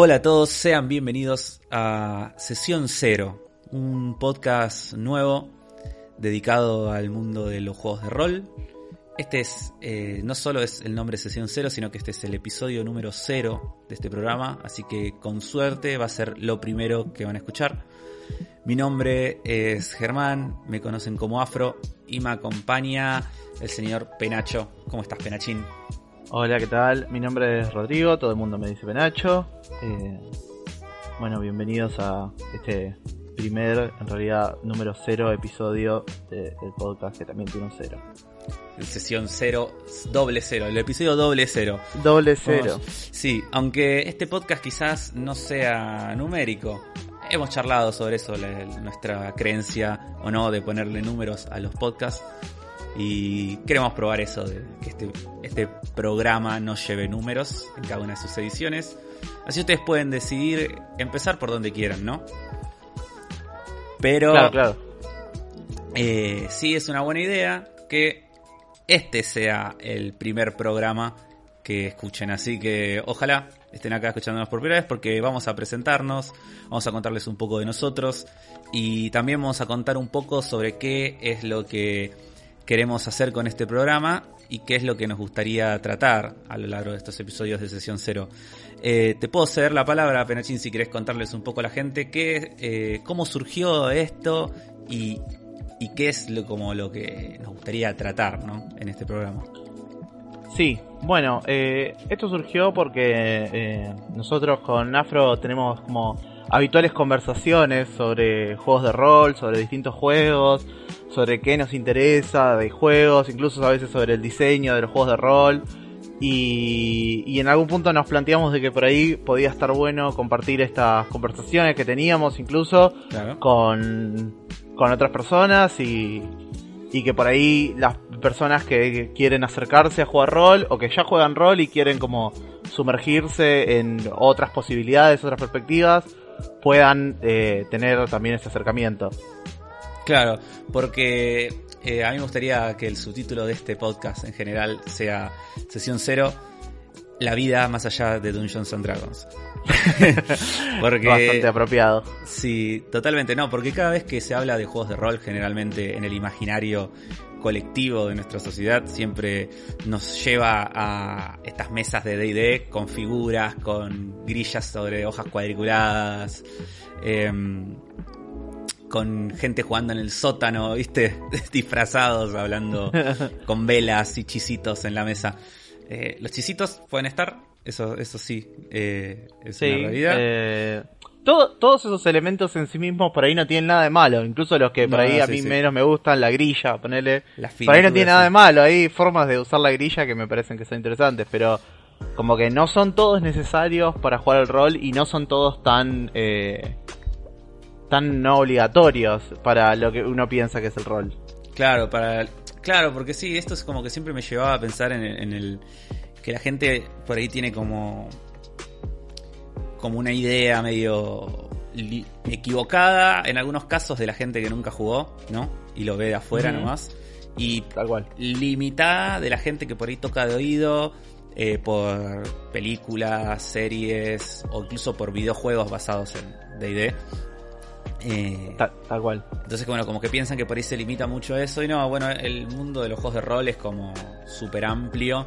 Hola a todos, sean bienvenidos a Sesión Cero, un podcast nuevo dedicado al mundo de los juegos de rol. Este es, eh, no solo es el nombre Sesión Cero, sino que este es el episodio número cero de este programa, así que con suerte va a ser lo primero que van a escuchar. Mi nombre es Germán, me conocen como Afro y me acompaña el señor Penacho. ¿Cómo estás, Penachín? Hola, ¿qué tal? Mi nombre es Rodrigo, todo el mundo me dice Penacho. Eh, bueno, bienvenidos a este primer, en realidad, número cero episodio de- del podcast que también tiene un cero. El sesión cero, doble cero, el episodio doble cero. Doble cero. Vamos. Sí, aunque este podcast quizás no sea numérico. Hemos charlado sobre eso, la- nuestra creencia o no de ponerle números a los podcasts. Y queremos probar eso, de que este, este programa no lleve números en cada una de sus ediciones. Así ustedes pueden decidir empezar por donde quieran, ¿no? Pero Claro, claro. eh, sí es una buena idea que este sea el primer programa que escuchen. Así que ojalá estén acá escuchándonos por primera vez porque vamos a presentarnos, vamos a contarles un poco de nosotros y también vamos a contar un poco sobre qué es lo que queremos hacer con este programa y qué es lo que nos gustaría tratar a lo largo de estos episodios de Sesión Cero. Eh, te puedo ceder la palabra, Penachín, si querés contarles un poco a la gente qué, eh, cómo surgió esto y, qué es lo, como lo que nos gustaría tratar ¿no? en este programa. Sí, bueno, eh, esto surgió porque nosotros con Afro tenemos como habituales conversaciones sobre juegos de rol, sobre distintos juegos, sobre qué nos interesa de juegos, incluso a veces sobre el diseño de los juegos de rol. Y, y en algún punto nos planteamos de que por ahí podía estar bueno compartir estas conversaciones que teníamos incluso Claro. con, con otras personas y, y que por ahí las personas que quieren acercarse a jugar rol o que ya juegan rol y quieren como sumergirse en otras posibilidades, otras perspectivas, puedan eh, tener también ese acercamiento. Claro, porque eh, a mí me gustaría que el subtítulo de este podcast en general sea Sesión Cero, la vida más allá de Dungeons and Dragons. porque Bastante apropiado. Sí, totalmente no, porque cada vez que se habla de juegos de rol, generalmente en el imaginario colectivo de nuestra sociedad, siempre nos lleva a estas mesas de DD con figuras, con grillas sobre hojas cuadriculadas, em, con gente jugando en el sótano, ¿viste? Disfrazados, hablando con velas y chisitos en la mesa. Eh, los chisitos pueden estar, eso, eso sí, eh, es Sí, una realidad. Todo- todos esos elementos en sí mismos por ahí no tienen nada de malo, incluso los que por No, ahí a sí, mí sí. menos me gustan, la grilla, ponele. La Por ahí no tiene nada de malo, hay formas de usar la grilla que me parecen que son interesantes, pero como que no son todos necesarios para jugar al rol y no son todos tan eh, tan no obligatorios para lo que uno piensa que es el rol. Claro, para claro, porque sí, esto es como que siempre me llevaba a pensar en el, en el- que la gente por ahí tiene como como una idea medio equivocada en algunos casos de la gente que nunca jugó, ¿no? Y lo ve de afuera nomás y Tal cual. limitada de la gente que por ahí toca de oído eh, por películas, series o incluso por videojuegos basados en D&D. Eh, Ta- tal cual. entonces, bueno, como que piensan que por ahí se limita mucho eso. Y no, bueno, el mundo de los juegos de rol es como súper amplio.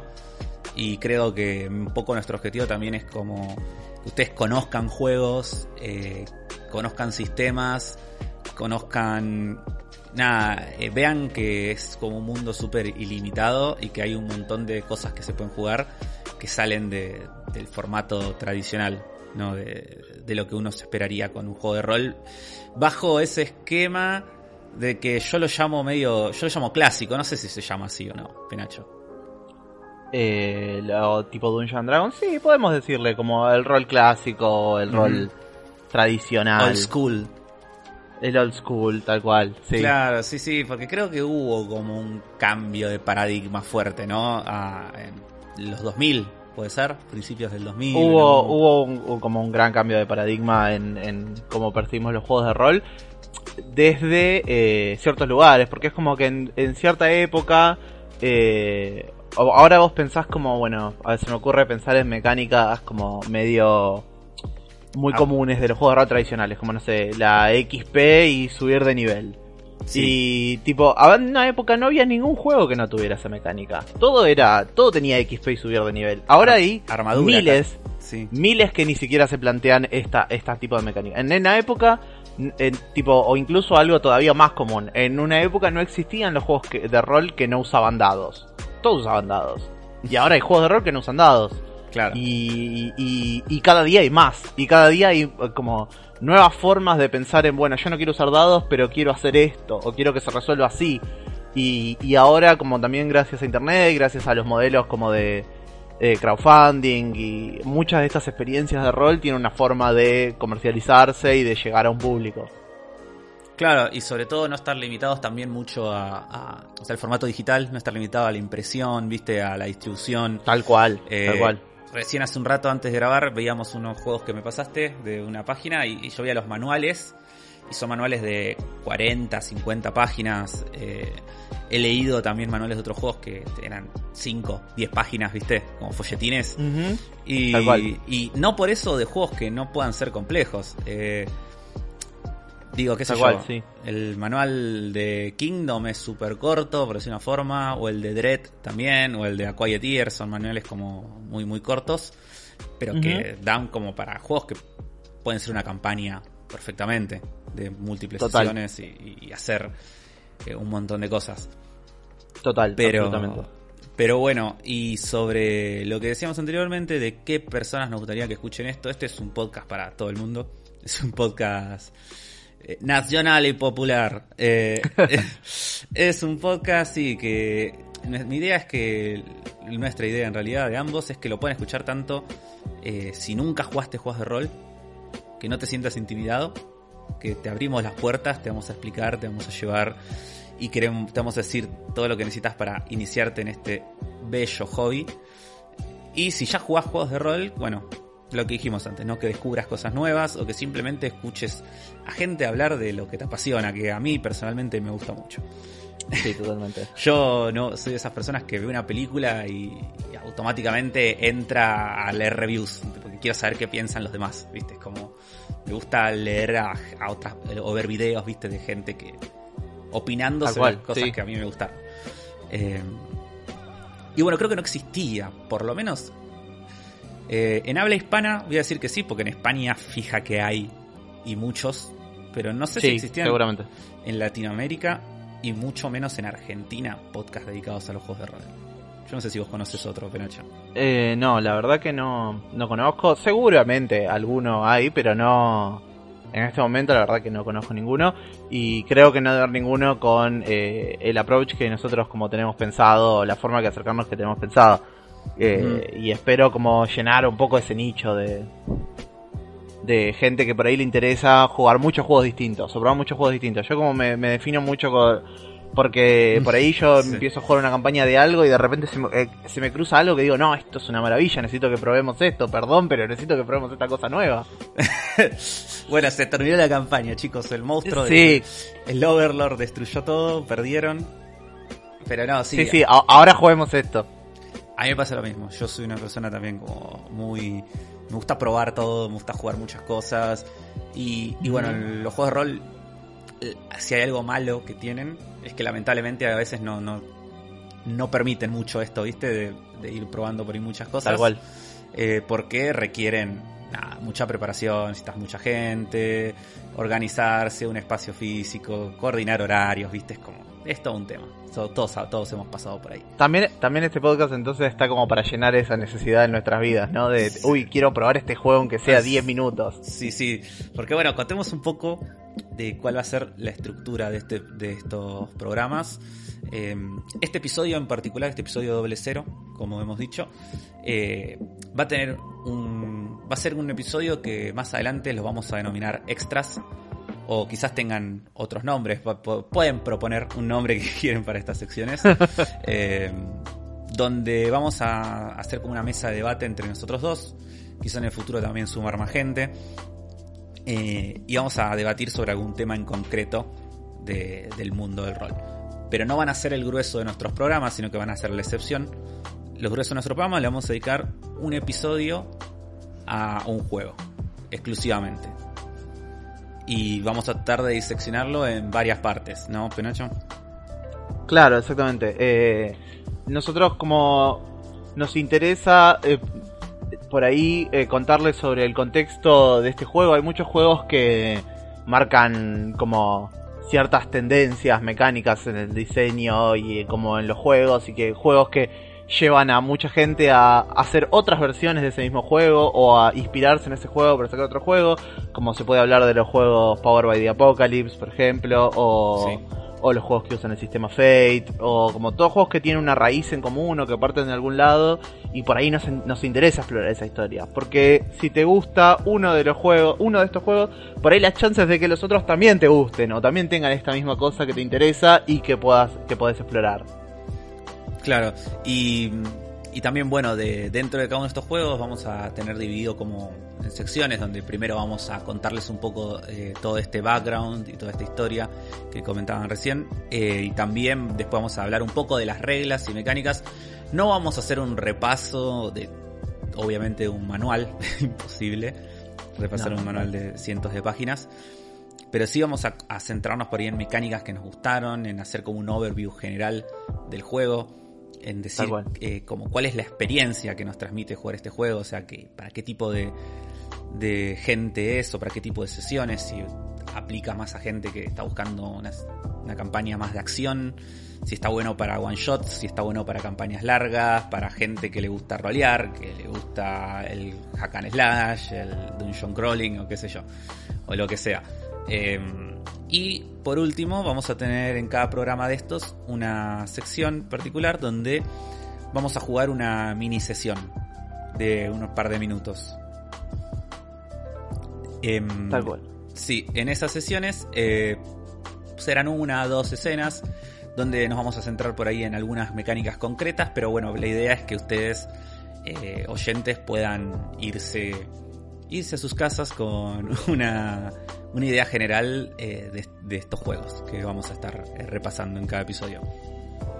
Y creo que un poco nuestro objetivo también es como que ustedes conozcan juegos, eh, conozcan sistemas, conozcan. Nada, eh, vean que es como un mundo súper ilimitado y que hay un montón de cosas que se pueden jugar que salen de- del formato tradicional, ¿no? De, de lo que uno se esperaría con un juego de rol bajo ese esquema de que yo lo llamo medio, yo lo llamo clásico, no sé si se llama así o no, Penacho. Eh, lo tipo Dungeons and Dragons, sí, podemos decirle como el rol clásico, el rol tradicional, Old school. el old school, tal cual. Sí. Claro, sí, sí, porque creo que hubo como un cambio de paradigma fuerte, ¿no? A- en los 2000, puede ser, principios del 2000. Hubo, ¿no? hubo un- como un gran cambio de paradigma en, en cómo percibimos los juegos de rol desde eh, ciertos lugares, porque es como que en, en cierta época, eh, o- ahora vos pensás como, bueno, a ver, se me ocurre pensar en mecánicas como medio muy Ah. comunes de los juegos de rol tradicionales, como no sé, la XP y subir de nivel. Y tipo, a- en una época no había ningún juego que no tuviera esa mecánica. Todo era, todo tenía XP y subir de nivel. Ahora Ar- hay armadura, miles, Sí. miles que ni siquiera se plantean esta, esta tipo de mecánica. En una época, en tipo, o incluso algo todavía más común, en una época no existían los juegos que- de rol que no usaban dados. Todos usaban dados. Y ahora hay juegos de rol que no usan dados. Claro. Y, y, y cada día hay más. Y cada día hay eh, como nuevas formas de pensar en, bueno, yo no quiero usar dados, pero quiero hacer esto, o quiero que se resuelva así. Y, y ahora, como también gracias a Internet, gracias a los modelos como de eh, crowdfunding y muchas de estas experiencias de rol tienen una forma de comercializarse y de llegar a un público. Claro, y sobre todo no estar limitados también mucho a, a- O sea, el formato digital, no estar limitado a la impresión, viste, a la distribución. Tal cual, Eh, tal cual. Recién hace un rato antes de grabar veíamos unos juegos que me pasaste de una página y, y yo veía los manuales. Y son manuales de 40, 50 páginas. Eh, he leído también manuales de otros juegos que eran 5, 10 páginas, viste, como folletines. Y, Tal cual. y no por eso de juegos que no puedan ser complejos. Eh, digo, qué sé Tal yo. sí. El manual de Kingdom es súper corto, por decir una forma. O el de Dread también. O el de A Quiet Year. Son manuales como muy, muy cortos. Pero que dan como para juegos que pueden ser una campaña perfectamente. De múltiples Total. sesiones y, y hacer eh, un montón de cosas. Total, Pero, absolutamente. pero bueno, y sobre lo que decíamos anteriormente de qué personas nos gustaría que escuchen esto, este es un podcast para todo el mundo. Es un podcast nacional y popular. Eh, es un podcast, sí, que mi idea es que, nuestra idea en realidad de ambos es que lo puedan escuchar tanto eh, si nunca jugaste juegos de rol, que no te sientas intimidado, que te abrimos las puertas, te vamos a explicar, te vamos a llevar y queremos, te vamos a decir todo lo que necesitas para iniciarte en este bello hobby. Y si ya jugás juegos de rol, bueno, lo que dijimos antes, ¿no? Que descubras cosas nuevas o que simplemente escuches a gente hablar de lo que te apasiona, que a mí personalmente me gusta mucho. Sí, totalmente. Yo no soy de esas personas que ve una película y, y automáticamente entra a leer reviews, porque quiero saber qué piensan los demás, ¿viste? Es como me gusta leer a, a otras o ver videos, ¿viste? De gente que opinando sobre cual, las cosas sí. que a mí me gustaron. Eh, y bueno, creo que no existía, por lo menos eh, en habla hispana, voy a decir que sí, porque en España fija que hay y muchos, pero no sé si existían seguramente. en Latinoamérica y mucho menos en Argentina podcast dedicados a los juegos de rol. Yo no sé si vos conoces otro, Penocha. Eh, no, la verdad que no, no conozco. Seguramente alguno hay, pero no. En este momento, la verdad que no conozco ninguno. Y creo que no debe haber ninguno con eh, el approach que nosotros, como tenemos pensado, la forma de acercarnos que tenemos pensado. Eh, Y espero, como llenar un poco ese nicho de. De gente que por ahí le interesa jugar muchos juegos distintos, o probar muchos juegos distintos. Yo, como me, me defino mucho con. Porque por ahí yo Sí. empiezo a jugar una campaña de algo y de repente se me, eh, se me cruza algo que digo, no, esto es una maravilla, necesito que probemos esto, perdón, pero necesito que probemos esta cosa nueva. Bueno, se terminó la campaña, chicos. El monstruo, Sí, de- el Overlord destruyó todo, perdieron. Pero no, sí, sí, sí, ahora juguemos esto. A mí me pasa lo mismo. Yo soy una persona también como muy... Me gusta probar todo, me gusta jugar muchas cosas. Y, y bueno, en los juegos de rol, eh, si hay algo malo que tienen, es que lamentablemente a veces no, no, no permiten mucho esto, ¿viste? De, de ir probando por ahí muchas cosas. Tal cual. Eh, porque requieren nada, mucha preparación, necesitas mucha gente, organizarse, un espacio físico, coordinar horarios, ¿viste? Es como... Es todo un tema. So- todos, todos hemos pasado por ahí. También, también este podcast entonces está como para llenar esa necesidad en nuestras vidas, ¿no? De, uy, quiero probar este juego aunque sea 10 minutos. Sí, sí. Porque bueno, contemos un poco de cuál va a ser la estructura de, este, de estos programas. Eh, este episodio en particular, este episodio doble cero, como hemos dicho, eh, va a tener un. va a ser un episodio que más adelante los vamos a denominar extras. O quizás tengan otros nombres. Pu- pu- Pueden proponer un nombre que quieren para estas secciones. Eh, donde vamos a hacer como una mesa de debate entre nosotros dos. Quizá en el futuro también sumar más gente. Eh, y vamos a debatir sobre algún tema en concreto de- del mundo del rol. Pero no van a ser el grueso de nuestros programas, sino que van a ser la excepción. Los gruesos de nuestro programa le vamos a dedicar un episodio a un juego. exclusivamente. Y vamos a tratar de diseccionarlo en varias partes, ¿no, Penocho? Claro, exactamente. Eh, nosotros como nos interesa eh, por ahí eh, contarles sobre el contexto de este juego, hay muchos juegos que marcan como ciertas tendencias mecánicas en el diseño y como en los juegos y que juegos que llevan a mucha gente a hacer otras versiones de ese mismo juego o a inspirarse en ese juego para sacar otro juego, como se puede hablar de los juegos Power by the Apocalypse, por ejemplo, o, o los juegos que usan el sistema Fate, o como todos juegos que tienen una raíz en común o que parten de algún lado, y por ahí nos, nos interesa explorar esa historia. Porque si te gusta uno de los juegos, uno de estos juegos, por ahí las chances de que los otros también te gusten, o también tengan esta misma cosa que te interesa y que puedas, que podés explorar. Claro, y, y también, bueno, de, dentro de cada uno de estos juegos vamos a tener dividido como en secciones donde primero vamos a contarles un poco eh, todo este background y toda esta historia que comentaban recién. Eh, y también después vamos a hablar un poco de las reglas y mecánicas. No vamos a hacer un repaso de, obviamente, un manual, imposible, repasar un manual de cientos de páginas. Pero sí vamos a, a centrarnos por ahí en mecánicas que nos gustaron, en hacer como un overview general del juego en decir eh, como cuál es la experiencia que nos transmite jugar este juego, o sea, que para qué tipo de, de gente es o para qué tipo de sesiones, si aplica más a gente que está buscando una, una campaña más de acción, si está bueno para one shots, si está bueno para campañas largas, para gente que le gusta rolear, que le gusta el hack and slash, el dungeon crawling o qué sé yo, o lo que sea. Eh, y por último, vamos a tener en cada programa de estos una sección particular donde vamos a jugar una mini sesión de unos par de minutos. Em, Tal cual. Sí, en esas sesiones eh, serán una o dos escenas donde nos vamos a centrar por ahí en algunas mecánicas concretas, pero bueno, la idea es que ustedes, eh, oyentes, puedan irse, irse a sus casas con una una idea general eh, de, estos juegos que vamos a estar eh, repasando en cada episodio.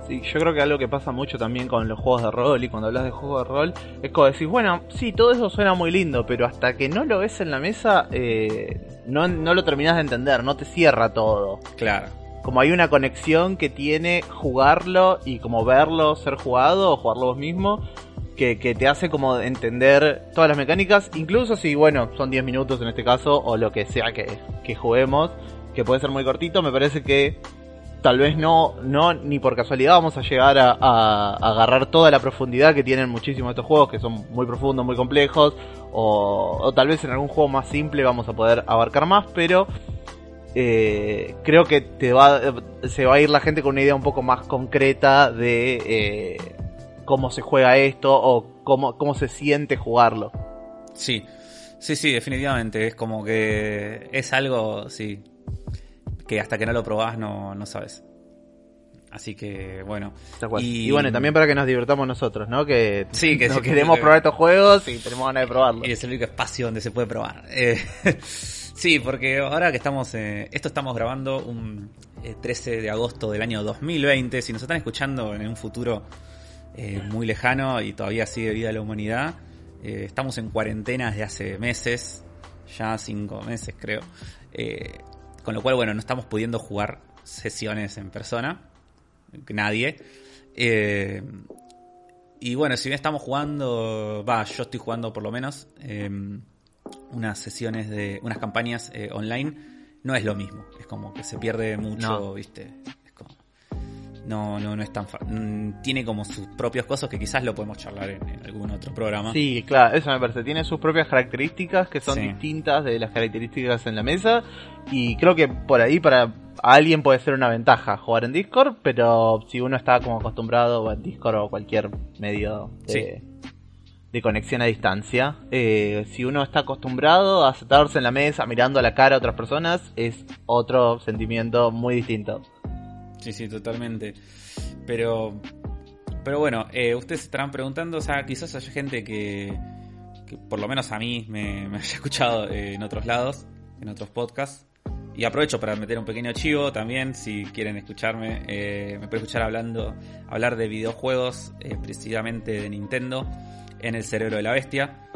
Sí, yo creo que algo que pasa mucho también con los juegos de rol y cuando hablas de juegos de rol es como decir, bueno, sí, todo eso suena muy lindo, pero hasta que no lo ves en la mesa eh, no, no lo terminas de entender, no te cierra todo. Claro. Como hay una conexión que tiene jugarlo y como verlo ser jugado o jugarlo vos mismo que, te hace como entender todas las mecánicas, incluso si, bueno, son 10 minutos en este caso, o lo que sea que, que juguemos, que puede ser muy cortito, me parece que tal vez no, no ni por casualidad vamos a llegar a, agarrar toda la profundidad que tienen muchísimos estos juegos, que son muy profundos, muy complejos, o, o tal vez en algún juego más simple vamos a poder abarcar más, pero eh, creo que te va, se va a ir la gente con una idea un poco más concreta de eh, cómo se juega esto o cómo, cómo se siente jugarlo. Sí, sí, sí, definitivamente. Es como que es algo, sí, que hasta que no lo probás no, no sabes. Así que, bueno. Y, bueno, también para que nos divirtamos nosotros, ¿no? Que, sí, que queremos probar estos juegos y tenemos ganas de probarlos. Y es el único espacio donde se puede probar. Eh, sí, porque ahora que estamos, eh, esto estamos grabando un 13 eh, de agosto del año 2020. Si nos están escuchando en un futuro eh, muy lejano y todavía sigue vida la humanidad. Eh, estamos en cuarentena desde hace meses, ya cinco meses creo. Eh, con lo cual, bueno, no estamos pudiendo jugar sesiones en persona. Nadie. y bueno, si bien estamos jugando, va, yo estoy jugando por lo menos unas sesiones de, unas campañas online, no es lo mismo. Es como que se pierde mucho, viste no, no, no es tan mm, Tiene como sus propios cosas que quizás lo podemos charlar en, algún otro programa. Sí, claro, eso me parece. Tiene sus propias características que son distintas de las características en la mesa. Y creo que por ahí para alguien puede ser una ventaja jugar en Discord, pero si uno está como acostumbrado a Discord o cualquier medio de, de conexión a distancia, eh, si uno está acostumbrado a sentarse en la mesa mirando a la cara a otras personas, es otro sentimiento muy distinto. Sí, sí, totalmente. Pero, pero bueno, eh, ustedes estarán preguntando, o sea, quizás haya gente que, por lo menos a mí me, haya escuchado eh, en otros lados, en otros podcasts. Y aprovecho para meter un pequeño chivo también, si quieren escucharme, eh, me pueden escuchar hablando, hablar de videojuegos, precisamente de Nintendo, en el cerebro de la bestia.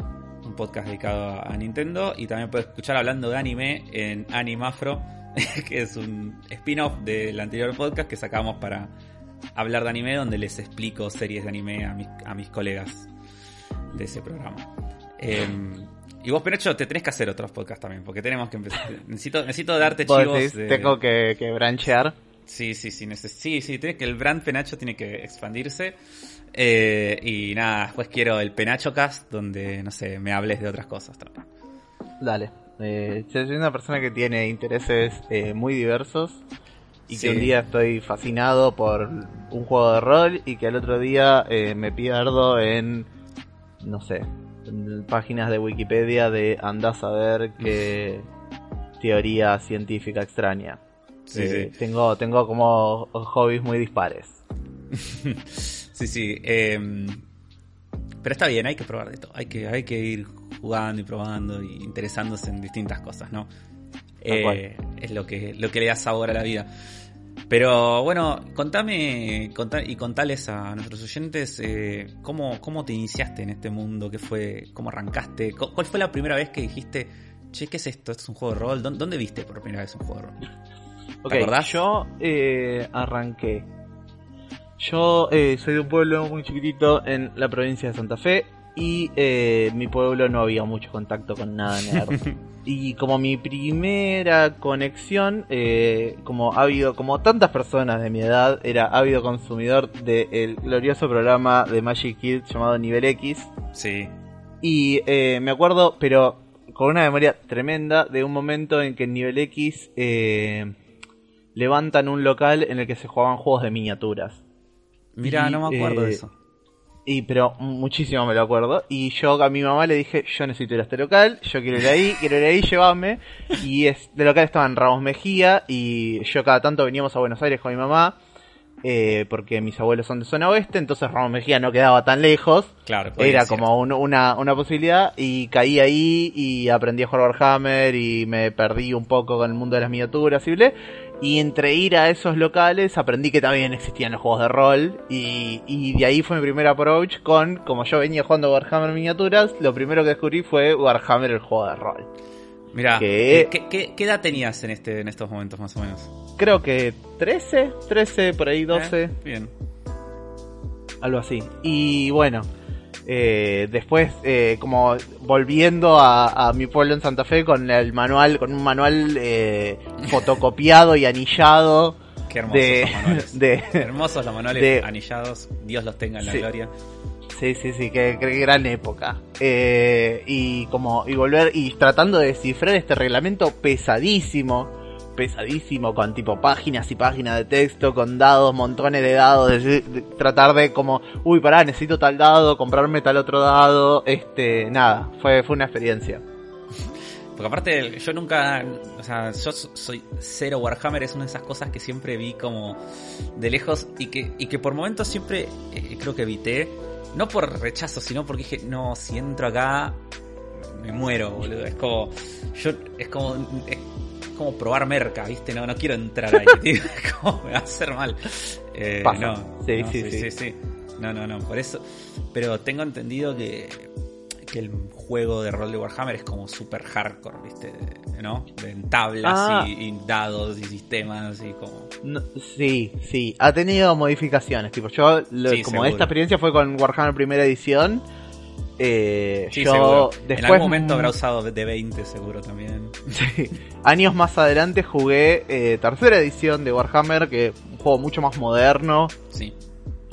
un podcast dedicado a Nintendo. Y también puedes escuchar hablando de anime en Animafro, que es un spin-off del anterior podcast que sacamos para hablar de anime, donde les explico series de anime a mis, a mis colegas de ese programa. Em, y vos, Penacho, te tenés que hacer otros podcasts también, porque tenemos que empezar. Necesito, necesito darte Vos chivos. decís, de- Tengo que, que branchear. Sí, sí, sí, neces- sí, sí, tiene que el brand Penacho tiene que expandirse. Eh, y nada, después quiero el Penacho Cast, donde, no sé, me hables de otras cosas también. Dale. Eh, yo soy una persona que tiene intereses eh, muy diversos y Sí. que un día estoy fascinado por un juego de rol y que al otro día eh, me pierdo en, no sé, en páginas de Wikipedia de andás a ver qué teoría científica extraña. Sí, Eh, sí. Tengo, tengo como hobbies muy dispares. Sí, sí. Pero está bien, hay que probar de todo. Hay que, hay que ir jugando y probando y interesándose en distintas cosas, ¿no? Eh, es lo que, lo que le da sabor a la vida. Pero bueno, contame contá- y contales a nuestros oyentes eh, cómo, cómo te iniciaste en este mundo, qué fue, cómo arrancaste, cuál fue la primera vez que dijiste, che, ¿qué es esto? ¿Esto es un juego de rol? ¿Dónde, dónde viste por primera vez un juego de rol? Ok, acordás? yo eh, arranqué. Yo eh, soy de un pueblo muy chiquitito en la provincia de Santa Fe y eh, mi pueblo no había mucho contacto con nada nerd. y como mi primera conexión, eh, como ha habido, como tantas personas de mi edad, era ávido consumidor del glorioso programa de Magic Kids llamado Nivel X. Sí, Y eh, me acuerdo, pero con una memoria tremenda, de un momento en que en Nivel X eh, levantan un local en el que se jugaban juegos de miniaturas. Mira, no me acuerdo de eh, eso. Y pero muchísimo me lo acuerdo. Y yo a mi mamá le dije, yo necesito ir a este local, yo quiero ir ahí, quiero ir ahí, llévame. Y es, de local estaban Ramos Mejía y yo cada tanto veníamos a Buenos Aires con mi mamá. eh, porque mis abuelos son de zona oeste, entonces Ramos Mejía no quedaba tan lejos. Claro, Era ser. como un- una, una posibilidad y caí ahí y aprendí a jugar Warhammer y me perdí un poco con el mundo de las miniaturas y. Y entre ir a esos locales aprendí que también existían los juegos de rol y, y de ahí fue mi primer approach con, como yo venía jugando Warhammer miniaturas, lo primero que descubrí fue Warhammer el juego de rol. Mira, que- ¿qué, qué, qué edad tenías en este en estos momentos más o menos? Creo que 13, 13, por ahí 12. ¿Eh? Bien. algo así. Y bueno, eh, después eh, como volviendo a, a mi pueblo en Santa Fe con el manual, con un manual eh, fotocopiado y anillado Qué hermosos de, los manuales. de Hermosos los manuales de- anillados. Dios los tenga en la Sí. gloria. sí sí sí qué, qué gran época Eh, y como y volver y tratando de descifrar este reglamento pesadísimo pesadísimo con tipo páginas y páginas de texto con dados montones de dados de- tratar de como uy pará necesito tal dado comprarme tal otro dado este nada fue fue una experiencia Porque aparte, yo nunca. O sea, yo so- soy cero Warhammer, es una de esas cosas que siempre vi como de lejos y que, y que por momentos siempre eh, creo que evité. No por rechazo, sino porque dije, no, si entro acá, me muero, boludo. Es como. Yo, es como. Es como probar merca, ¿viste? No, no quiero entrar ahí, tío. Es como me va a hacer mal. Eh, Pasa. no, Sí, no, sí, sí, sí. sí, sí. No, no, no, por eso. Pero tengo entendido que que el juego de rol de Warhammer es como super hardcore, ¿viste? ¿No? En tablas Ah. y, y dados y sistemas y como... No, sí sí ha tenido modificaciones tipo yo lo- Sí, como seguro. esta experiencia fue con Warhammer primera edición eh, Sí, yo seguro. después en algún momento habrá usado de 20 seguro también. Sí. Años más adelante jugué eh, tercera edición de Warhammer, que es un juego mucho más moderno, Sí.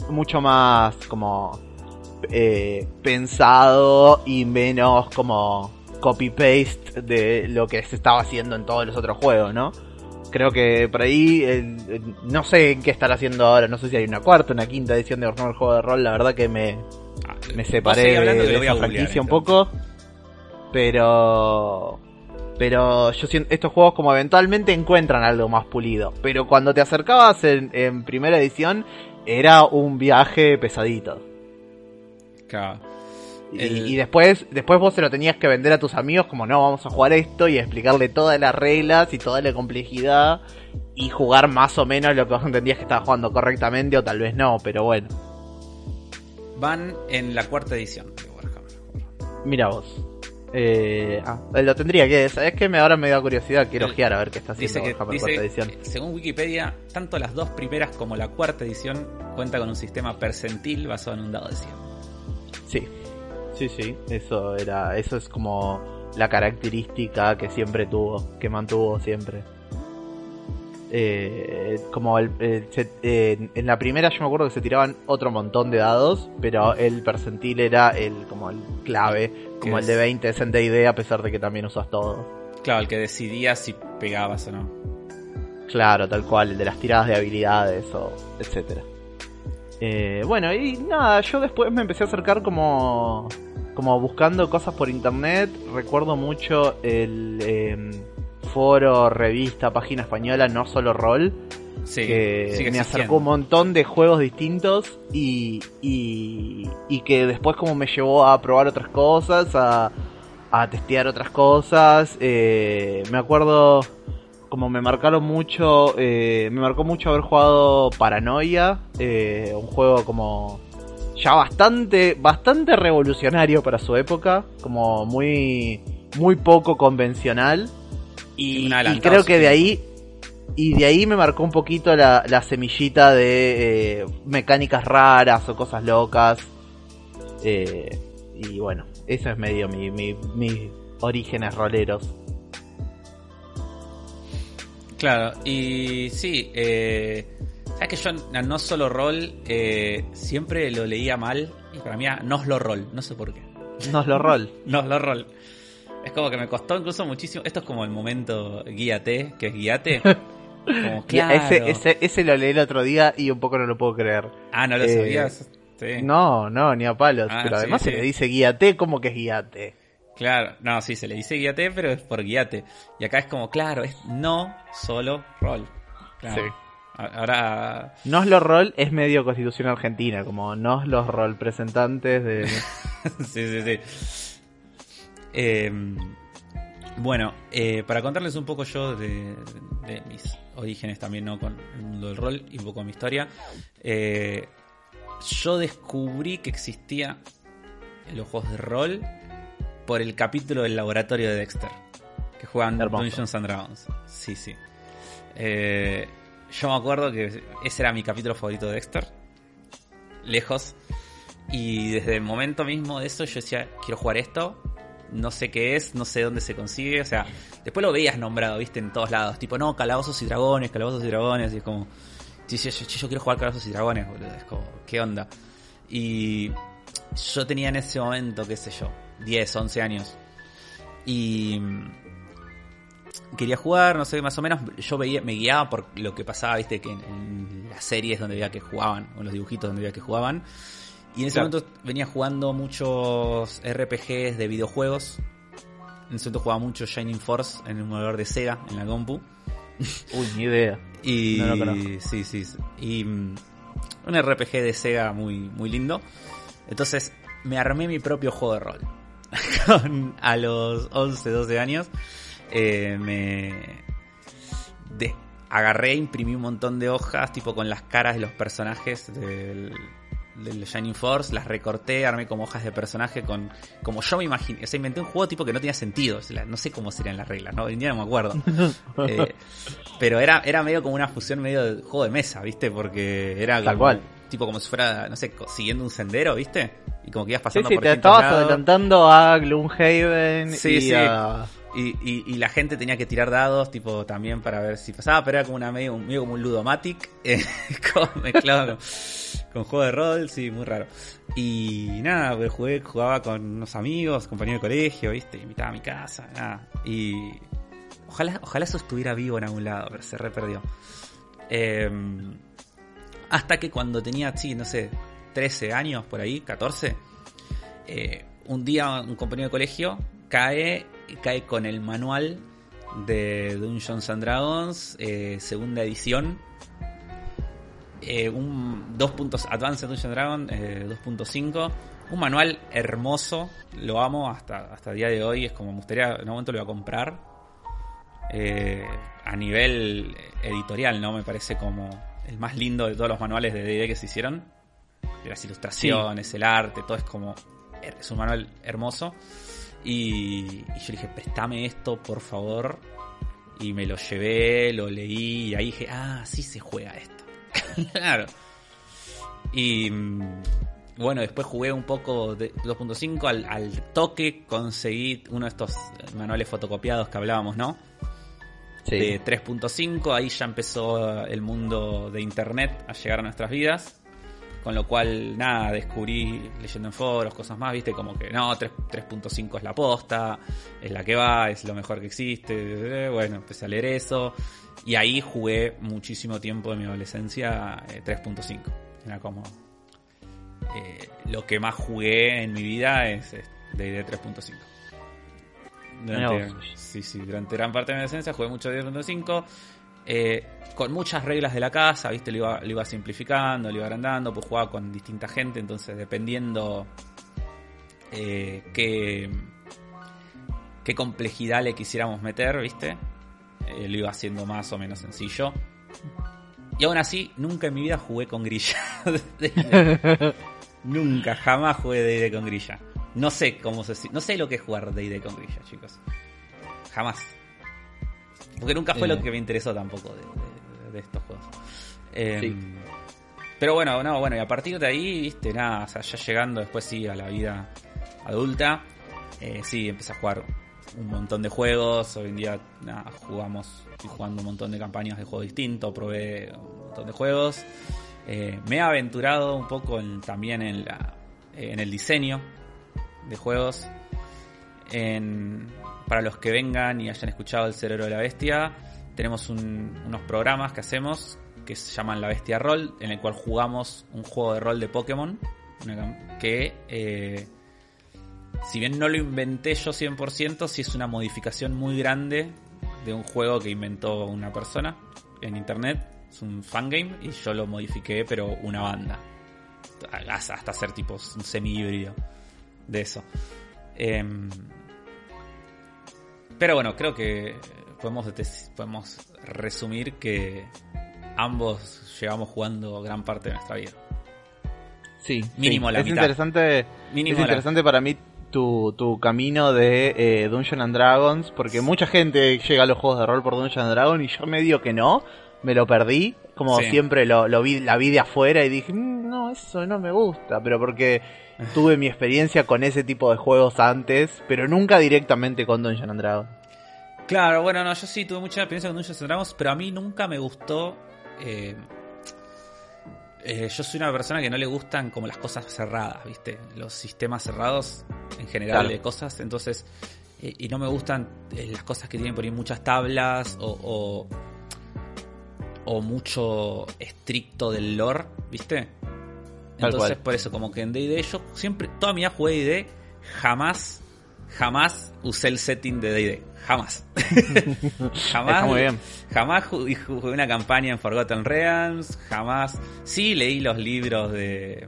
mucho más como eh, pensado y menos como copy-paste de lo que se estaba haciendo en todos los otros juegos, ¿no? Creo que por ahí, el- el- no sé en qué estará haciendo ahora, no sé si hay una cuarta, una quinta edición de Warhammer Juego de Rol, la verdad que me, Ah, me separé de, de esa franquicia un poco. Pero. Pero yo siento estos juegos como eventualmente encuentran algo más pulido. Pero cuando te acercabas en, en primera edición, era un viaje pesadito. Claro. Y, El- y después, después vos se lo tenías que vender a tus amigos como no, vamos a jugar esto y explicarle todas las reglas y toda la complejidad y jugar más o menos lo que vos entendías que estabas jugando correctamente o tal vez no, pero bueno, Van en la cuarta edición de Warhammer. mira vos. Eh, ah, lo tendría que. Es que me, ahora me da curiosidad. Quiero ojear a ver qué está haciendo Dice que, Warhammer dice, cuarta edición. según Wikipedia, tanto las dos primeras como la cuarta edición cuenta con un sistema percentil basado en un dado de 100. Sí, sí, sí. Eso era. Eso es como la característica que siempre tuvo, que mantuvo siempre. Eh, como el, el- se- eh, en la primera yo me acuerdo que se tiraban otro montón de dados, pero el percentil era el como el clave, como el de es- 20 es en D&D a pesar de que también usas todo. Claro, el que decidía si pegabas o no. Claro, tal cual, el de las tiradas de habilidades o etcétera. Eh, bueno, y nada, yo después me empecé a acercar como como buscando cosas por internet. Recuerdo mucho el em, foro, revista, página española, no solo rol, Sí, que me acercó un montón de juegos distintos y, y, y que después como me llevó a probar otras cosas, a, a testear otras cosas. eh, me acuerdo como me marcaron mucho, eh, me marcó mucho haber jugado Paranoia, eh, un juego como ya bastante, bastante revolucionario para su época, como muy, muy poco convencional. Y, creo que de ahí y de ahí me marcó un poquito la, la semillita de eh, mecánicas raras o cosas locas. Eh, y bueno, eso es medio mi, mi, mis orígenes roleros. Claro, y sí, eh, que yo no, no solo rol, eh, siempre lo leía mal y para mí no es lo rol, no sé por qué. No es lo rol. No es lo rol. Es como que me costó incluso muchísimo. Esto es como el momento guíate, que es guíate. Como, claro. Ese, ese, ese lo leí el otro día y un poco no lo puedo creer. Ah, no lo eh, sabías. Sí. No, no, ni a palos. Ah, pero sí, además sí. se le dice guíate, como que es guíate? Claro, no, sí, se le dice guíate, pero es por guíate. Y acá es como, claro, es no solo rol. Claro. Sí. Ahora, No es lo rol, es medio constitución argentina, como no es los rol presentantes de... sí, sí, sí. Eh, bueno, eh, para contarles un poco yo de, de mis orígenes también, ¿no? Con el mundo del rol y un poco mi historia. eh, yo descubrí que existía los juegos de rol por el capítulo del laboratorio de Dexter. Que juegan Hermoso. Dungeons and Dragons. Sí, sí. Eh, yo me acuerdo que ese era mi capítulo favorito de Dexter. Lejos. Y desde el momento mismo de eso yo decía, quiero jugar esto. No sé qué es, no sé dónde se consigue. O sea, después lo veías nombrado, viste, en todos lados. Tipo, no, calabozos y dragones, calabozos y dragones. Y es como, sí, yo, yo quiero jugar calabozos y dragones, boludo. Es como, ¿qué onda? Y yo tenía en ese momento, qué sé yo, 10, 11 años. Y quería jugar, no sé, más o menos. Yo veía, me guiaba por lo que pasaba, viste, que en, en las series donde veía que jugaban, o en los dibujitos donde veía que jugaban. Y en ese Claro. momento venía jugando muchos RPGs de videojuegos. En ese momento jugaba mucho Shining Force en el emulador de Sega, en la compu. Uy, ni idea. Y No lo conozco. sí, sí. Y mm, un RPG de Sega muy, muy lindo. Entonces me armé mi propio juego de rol. A los 11, 12 años eh, me de- agarré, imprimí un montón de hojas, tipo con las caras de los personajes del, del Shining Force, las recorté, armé como hojas de personaje con como yo me imaginé. O sea, inventé un juego tipo que no tenía sentido. O sea, no sé cómo serían las reglas, ¿no? Hoy en día no me acuerdo. Eh, pero era, era medio como una fusión medio de juego de mesa, ¿viste? Porque era Tal como, cual. tipo como si fuera, no sé, siguiendo un sendero, ¿viste? Y como que ibas Sí, pasando sí, por te estabas lados. adelantando a Gloomhaven Sí, y sí. a... Y, la gente tenía que tirar dados, tipo, también para ver si pasaba, pero era como una medio, como un Ludomatic, eh, como mezclado con, con juego de rol, sí, muy raro. Y nada, pues jugué, jugaba con unos amigos, compañeros de colegio, viste, invitaba a mi casa, nada. Y ojalá, ojalá eso estuviera vivo en algún lado, pero se re perdió. Eh, hasta que cuando tenía, sí, no sé, 13 años por ahí, 14, eh, un día un compañero de colegio cae, cae con el manual de Dungeons and Dragons, eh, segunda edición. Eh, un 2 puntos Advanced Dungeons and Dragons eh, 2.5. Un manual hermoso, lo amo hasta, hasta el día de hoy. Es como me gustaría, en un momento lo voy a comprar. Eh, a nivel editorial, ¿no? Me parece como el más lindo de todos los manuales de D&D que se hicieron. Las ilustraciones, el arte, todo es como... Es un manual hermoso. Y, y yo le dije, préstame esto, por favor. Y me lo llevé, lo leí y ahí dije, ah, sí se juega esto. claro. Y mm, bueno, después jugué un poco de 2.5 al, al toque, conseguí uno de estos manuales fotocopiados que hablábamos, ¿no? Sí. de 3.5, ahí ya empezó el mundo de internet a llegar a nuestras vidas. Con lo cual, nada, descubrí leyendo en foros, cosas más, viste, como que no, 3 3.5 es la posta, es la que va, es lo mejor que existe. Bueno, empecé a leer eso. Y ahí jugué muchísimo tiempo de mi adolescencia eh, 3.5. Era como. eh, lo que más jugué en mi vida es eh, D&D 3.5. Durante, sí, sí, durante gran parte de mi adolescencia jugué mucho 10.5. eh, con muchas reglas de la casa, ¿viste? Lo iba, simplificando, lo iba agrandando, pues jugaba con distinta gente, entonces dependiendo eh, qué, qué complejidad le quisiéramos meter, ¿viste? Eh, lo iba haciendo más o menos sencillo. Y aún así, nunca en mi vida jugué con grilla. nunca, jamás jugué D&D con grilla. No sé cómo se... No sé lo que es jugar D&D con grilla, chicos. Jamás. Porque nunca fue Eh. lo que me interesó tampoco de, de- de estos juegos. Eh, Sí. Pero bueno, no, bueno, y a partir de ahí, viste, nada, o sea, ya llegando después sí a la vida adulta, eh, sí, empecé a jugar un montón de juegos, hoy en día nada, jugamos, estoy jugando un montón de campañas de juegos distintos, probé un montón de juegos, Eh, me he aventurado un poco en- también en, la, en el diseño de juegos, para los que vengan y hayan escuchado El Cerebro de la Bestia, tenemos un- unos programas que hacemos que se llaman La Bestia Roll, en el cual jugamos un juego de rol de Pokémon, que eh, si bien no lo inventé yo 100%, sí es una modificación muy grande de un juego que inventó una persona en internet, es un fangame, y yo lo modifiqué, pero una banda, hasta hacer tipo un semi-híbrido de eso. Em, pero bueno, creo que podemos, detes- podemos resumir que ambos llevamos jugando gran parte de nuestra vida. Sí, Mínimo sí. la es mitad. interesante, Mínimo es la- interesante para mí tu, tu camino de eh, Dungeon and Dragons, porque mucha gente llega a los juegos de rol por Dungeon and Dragons y yo medio que no, me lo perdí, como Sí. siempre lo, lo vi, la vi de afuera y dije, "Mm, no, eso no me gusta, pero porque tuve mi experiencia con ese tipo de juegos antes, pero nunca directamente con Dungeon and Dragons. Claro, bueno, no, yo sí tuve mucha experiencia con Dungeons and Dragons, pero a mí nunca me gustó. eh, eh, yo soy una persona que no le gustan como las cosas cerradas, ¿viste? Los sistemas cerrados en general Claro. de cosas, entonces. eh, y no me gustan las cosas que tienen por ahí muchas tablas o, o. o mucho estricto del lore, ¿viste? Entonces, por eso, como que en DD yo siempre, toda mi vida jugué DD, jamás, jamás usé el setting de DD. Jamás. jamás. Está muy bien. Jamás jugué una campaña en Forgotten Realms, jamás. Sí, leí los libros de,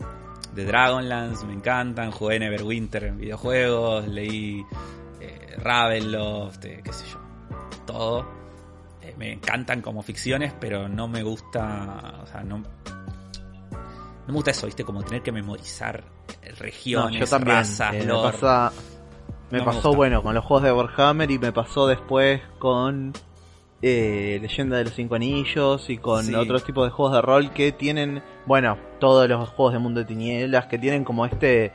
de Dragonlance, me encantan. Jugué Neverwinter en videojuegos, leí eh, Ravenloft, eh, qué sé yo. Todo. Eh, me encantan como ficciones, pero no me gusta. O sea, no. No me gusta eso, ¿viste? Como tener que memorizar eh, No, regiones, yo también. razas, eh, me lore. pasa- me No me pasó, bueno, con los juegos de Warhammer y me pasó después con eh, Leyenda de los Cinco Anillos y con Sí. otros tipos de juegos de rol que tienen, bueno, todos los juegos de Mundo de Tinieblas que tienen como este,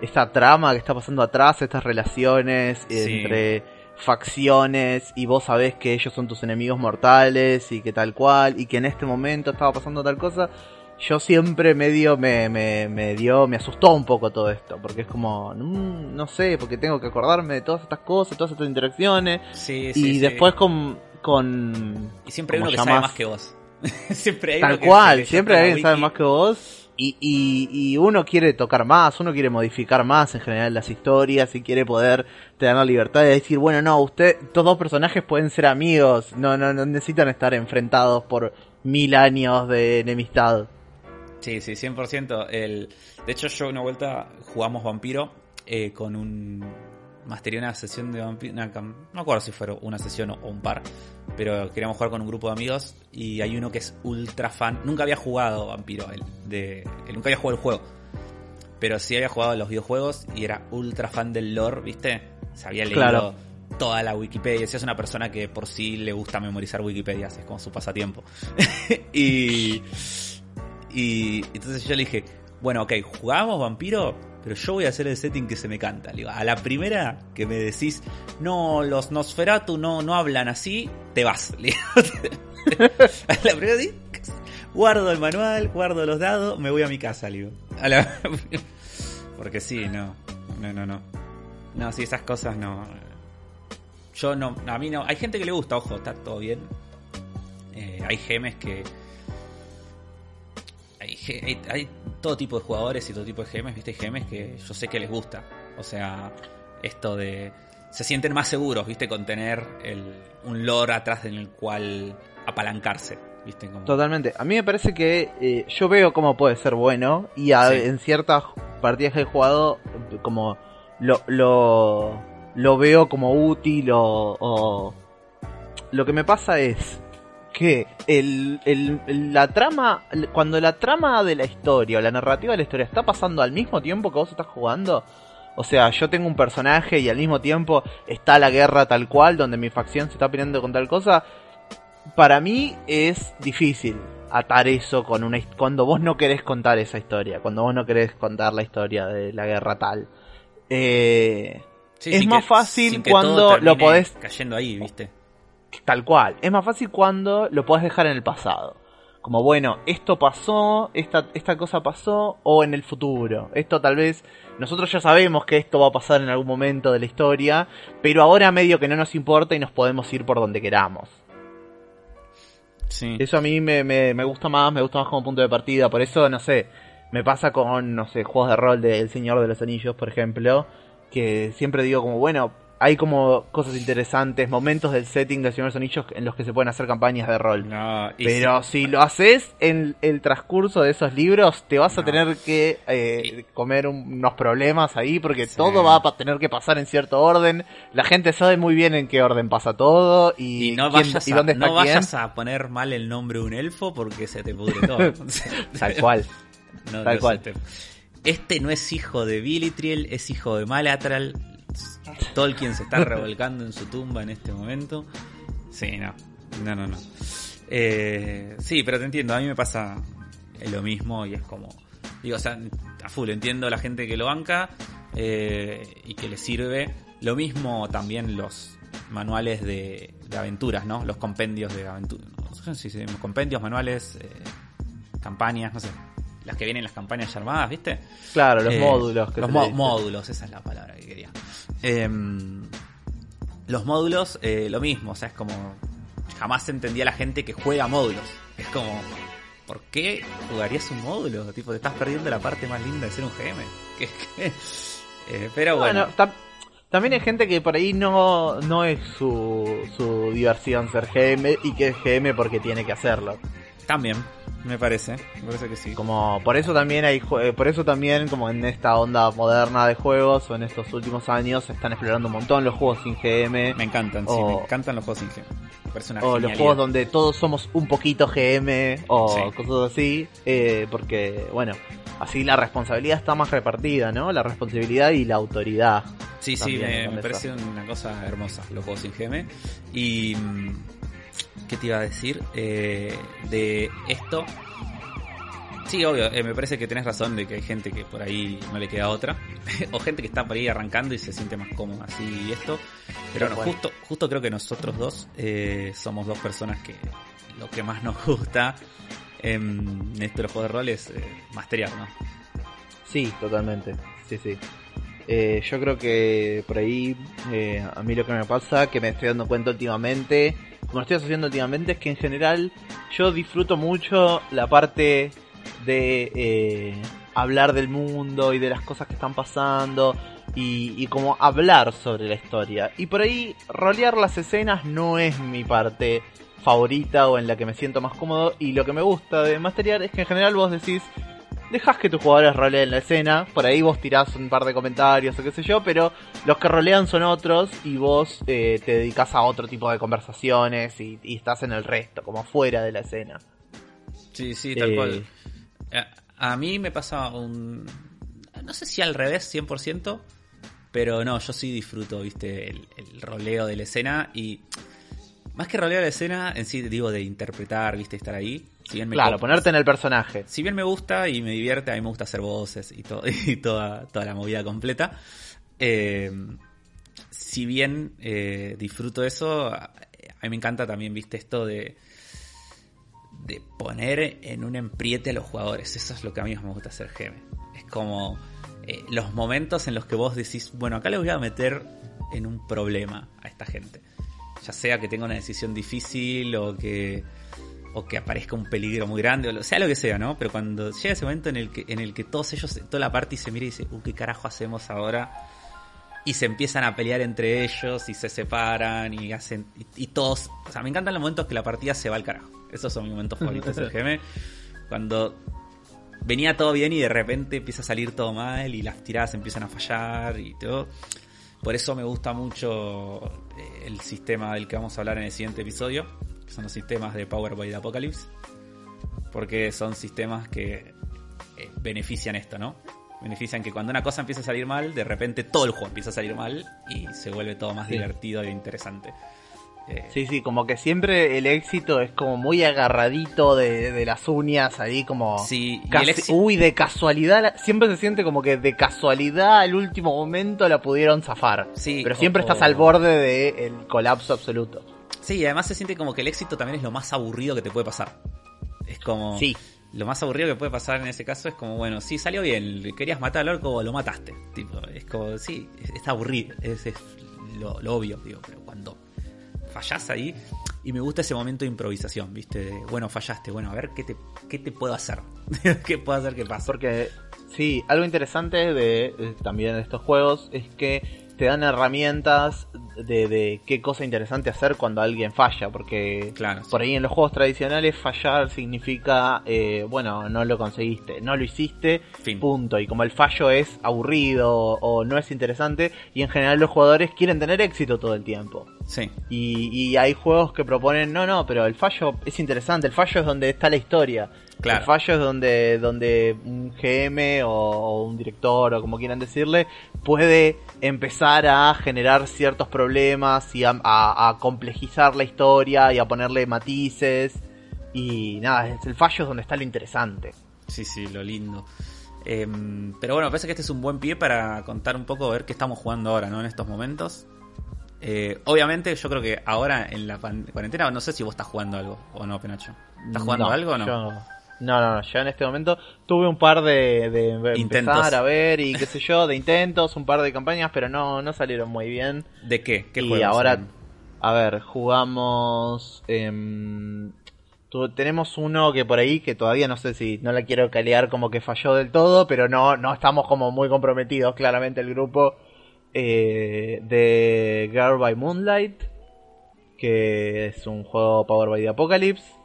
esta trama que está pasando atrás, estas relaciones Sí. entre facciones y vos sabés que ellos son tus enemigos mortales y que tal cual y que en este momento estaba pasando tal cosa yo siempre medio me, me, me dio, me asustó un poco todo esto, porque es como, mm, no sé, porque tengo que acordarme de todas estas cosas, todas estas interacciones, Sí, sí, y sí. después con, con Y siempre hay uno que sabe llamás- más que vos. siempre hay tal uno que cual, siempre alguien sabe más que vos, y, y, y uno quiere tocar más, uno quiere modificar más en general las historias, y quiere poder tener la libertad de decir, bueno, no, usted, estos dos personajes pueden ser amigos, no, no, no necesitan estar enfrentados por mil años de enemistad. Sí, sí, 100%. El... De hecho, yo una vuelta jugamos Vampiro eh, con un... Masterí una sesión de Vampiro... No me acuerdo si fue una sesión o un par. Pero queríamos jugar con un grupo de amigos y hay uno que es ultra fan. Nunca había jugado Vampiro, él, de... él nunca había jugado el juego. Pero sí había jugado los videojuegos y era ultra fan del lore, ¿viste? se había leído toda la Wikipedia. Si es una persona que por sí le gusta memorizar Wikipedia, es como su pasatiempo. y, y entonces yo le dije, bueno, ok, jugamos vampiro, pero yo voy a hacer el setting que se me canta. a la primera que me decís, no, los Nosferatu no, no hablan así, te vas. a la primera guardo el manual, guardo los dados, me voy a mi casa, digo. Porque sí, no, no, no, no. No, sí, esas cosas no. Yo no, a mí no. Hay gente que le gusta, ojo, está todo bien. Eh, hay gemes que. Hay, hay, todo tipo de jugadores y todo tipo de gemes, viste, gemes que yo sé que les gusta. O sea, esto de. Se sienten más seguros, viste, con tener el, un lore atrás en el cual apalancarse. ¿viste? Totalmente. A mí me parece que eh, yo veo cómo puede ser bueno y en ciertas partidas que he jugado como lo, lo, lo veo como útil o, Lo que me pasa es que el, el, la trama, cuando la trama de la historia o la narrativa de la historia está pasando al mismo tiempo que vos estás jugando, o sea, yo tengo un personaje y al mismo tiempo está la guerra tal cual, donde mi facción se está peleando con tal cosa, para mí es difícil atar eso con una cuando vos no querés contar esa historia, cuando vos no querés contar la historia de la guerra tal. Eh, es más fácil cuando lo podés cayendo ahí, ¿viste? Tal cual. Es más fácil cuando lo podés dejar en el pasado. Como bueno, esto pasó, esta, esta cosa pasó, o en el futuro. Esto tal vez, nosotros ya sabemos que esto va a pasar en algún momento de la historia, pero ahora medio que no nos importa y nos podemos ir por donde queramos. Eso a mí me, me, gusta más, me gusta más como punto de partida. Por eso, no sé, me pasa con, no sé, juegos de rol de El Señor de los Anillos, por ejemplo, que siempre digo como, bueno, hay como cosas interesantes, momentos del setting de Señor Anillos en los que se pueden hacer campañas de rol. Pero si... lo haces en el transcurso de esos libros, te vas a tener que eh, comer unos problemas ahí, porque todo va a tener que pasar en cierto orden. La gente sabe muy bien en qué orden pasa todo y, no vayas, a, dónde no vayas a poner mal el nombre de un elfo porque se te pudre todo. Tal cual. Tal cual. Este no es hijo de Bilitriel, es hijo de Malatral Tolkien se está revolcando en su tumba en este momento. Sí, no. No, no, no. Eh, sí, pero te entiendo. A mí me pasa lo mismo y es como. Digo, o sea, a full entiendo la gente que lo banca eh, y que le sirve. Lo mismo también los manuales de, aventuras, ¿no? Los compendios de aventuras. No compendios, manuales, eh, campañas, no sé. Las que vienen las campañas armadas, ¿viste? Claro, los módulos. los módulos, esa es la palabra que quería. Em, los módulos, eh, lo mismo, o sea, es como. Jamás entendía la gente que juega módulos. Es como. ¿Por qué jugarías un módulo? Tipo, te estás perdiendo la parte más linda de ser un GM. Eh, pero bueno. también hay gente que por ahí no, no es su, su diversión ser GM y que es GM porque tiene que hacerlo. También, me parece, me parece que sí. Como por eso también hay eh, por eso también como en esta onda moderna de juegos o en estos últimos años se están explorando un montón los juegos sin GM. Me encantan, sí, me encantan los juegos sin GM. o los juegos donde todos somos un poquito GM o cosas así, eh, porque bueno, así la responsabilidad está más repartida, ¿no? La responsabilidad y la autoridad. Sí, sí, me, me parece una cosa hermosa los juegos sin GM y mm, ¿Qué te iba a decir? Eh, de esto. Sí, obvio, eh, me parece que tenés razón de que hay gente que por ahí no le queda otra. o gente que está por ahí arrancando y se siente más cómoda así y esto. Pero no, justo, justo creo que nosotros dos eh, somos dos personas que lo que más nos gusta en esto de los juegos de rol es masteriar, ¿no? Sí, totalmente. Sí, sí. yo creo que por ahí a mí lo que me pasa, que me estoy dando cuenta últimamente, como estoy haciendo últimamente, es que en general yo disfruto mucho la parte de eh, hablar del mundo y de las cosas que están pasando y, y, como hablar sobre la historia. Y por ahí rolear las escenas no es mi parte favorita o en la que me siento más cómodo y lo que me gusta de Masteriar es que en general vos decís dejas que tus jugadores roleen la escena, por ahí vos tirás un par de comentarios o qué sé yo, pero los que rolean son otros y vos eh, te dedicas a otro tipo de conversaciones y, estás en el resto, como fuera de la escena. Sí, sí, tal cual. Eh, a, mí me pasa un... No sé si al revés 100%, Pero no, yo sí disfruto, viste, el, el roleo de la escena y más que roleo de la escena, en sí digo de interpretar, viste, estar ahí. Si bien me Claro, ponerte en el personaje. si bien me gusta y me divierte, a mí me gusta hacer voces y, todo, y toda, toda la movida completa. eh, si bien eh, disfruto eso, a a mí me encanta también, viste, esto de, de poner en un empriete a los jugadores. Eso es lo que a mí más me gusta hacer, Geme. Es como eh, los momentos en los que vos decís, bueno, acá le voy a meter en un problema a esta gente. Ya sea que tenga una decisión difícil o que o que aparezca un peligro muy grande, o sea lo que sea, ¿no? Pero cuando llega ese momento en el que, en el que todos ellos, toda la party se mira y dice, uh, ¿qué carajo hacemos ahora? Y se empiezan a pelear entre ellos y se separan y hacen. Y, y todos. O sea, me encantan los momentos que la partida se va al carajo. Esos son mis momentos favoritos del GM. Cuando venía todo bien y de repente empieza a salir todo mal y las tiradas empiezan a fallar y todo. Por eso me gusta mucho eh, el sistema del que vamos a hablar en el siguiente episodio, que son los sistemas de Power by the Apocalypse, porque son sistemas que eh, benefician esto, ¿no? Benefician que cuando una cosa empieza a salir mal, de repente todo el juego empieza a salir mal y se vuelve todo más Sí. divertido e interesante. Eh, Sí, sí, como que siempre el éxito es como muy agarradito de, de las uñas, ahí como... sí, y casi- éxito- uy, de casualidad, siempre se siente como que de casualidad al último momento la pudieron zafar. Sí, pero siempre o- estás al borde del colapso absoluto. Sí, y además se siente como que el éxito también es lo más aburrido que te puede pasar. Es como. Sí. Lo más aburrido que puede pasar en ese caso es como, bueno, sí, salió bien, querías matar al orco, lo mataste. Tipo, es como, sí, es- está aburrido, es, es lo, lo obvio, digo, pero cuando fallás ahí, y me gusta ese momento de improvisación, ¿viste? De, bueno, fallaste, bueno, a ver, ¿qué te, qué te puedo hacer? ¿Qué puedo hacer que pase? Porque, sí, algo interesante de eh, también de estos juegos es que te dan herramientas de, de qué cosa interesante hacer cuando alguien falla. Porque Claro, por ahí en los juegos tradicionales fallar significa, eh, bueno, no lo conseguiste, no lo hiciste, Fin. punto. Y como el fallo es aburrido o no es interesante, y en general los jugadores quieren tener éxito todo el tiempo. Sí, Y, y hay juegos que proponen, no, no, pero el fallo es interesante, el fallo es donde está la historia. Claro. El fallo es donde, donde un GM o, o un director o como quieran decirle puede empezar a generar ciertos problemas y a, a- a complejizar la historia y a ponerle matices. Y nada, es- el fallo es donde está lo interesante. sí, sí, lo lindo. Em, pero bueno, me parece que este es un buen pie para contar un poco, ver qué estamos jugando ahora, ¿no? En estos momentos. Eh, obviamente, yo creo que ahora en la cuarentena, no sé si vos estás jugando algo o no, Penacho. ¿Estás jugando No, algo o no? yo- no, no, no, yo en este momento tuve un par de, de Intentos. empezar a ver y qué sé yo, de intentos, un par de campañas, pero no, no salieron muy bien. ¿De qué? ¿Qué y ahora, son? a ver, jugamos... em, tenemos uno que por ahí que todavía no sé si no la quiero calear como que falló del todo, pero no, no estamos como muy comprometidos claramente el grupo eh, de Girl by Moonlight, que es un juego Power by the Apocalypse.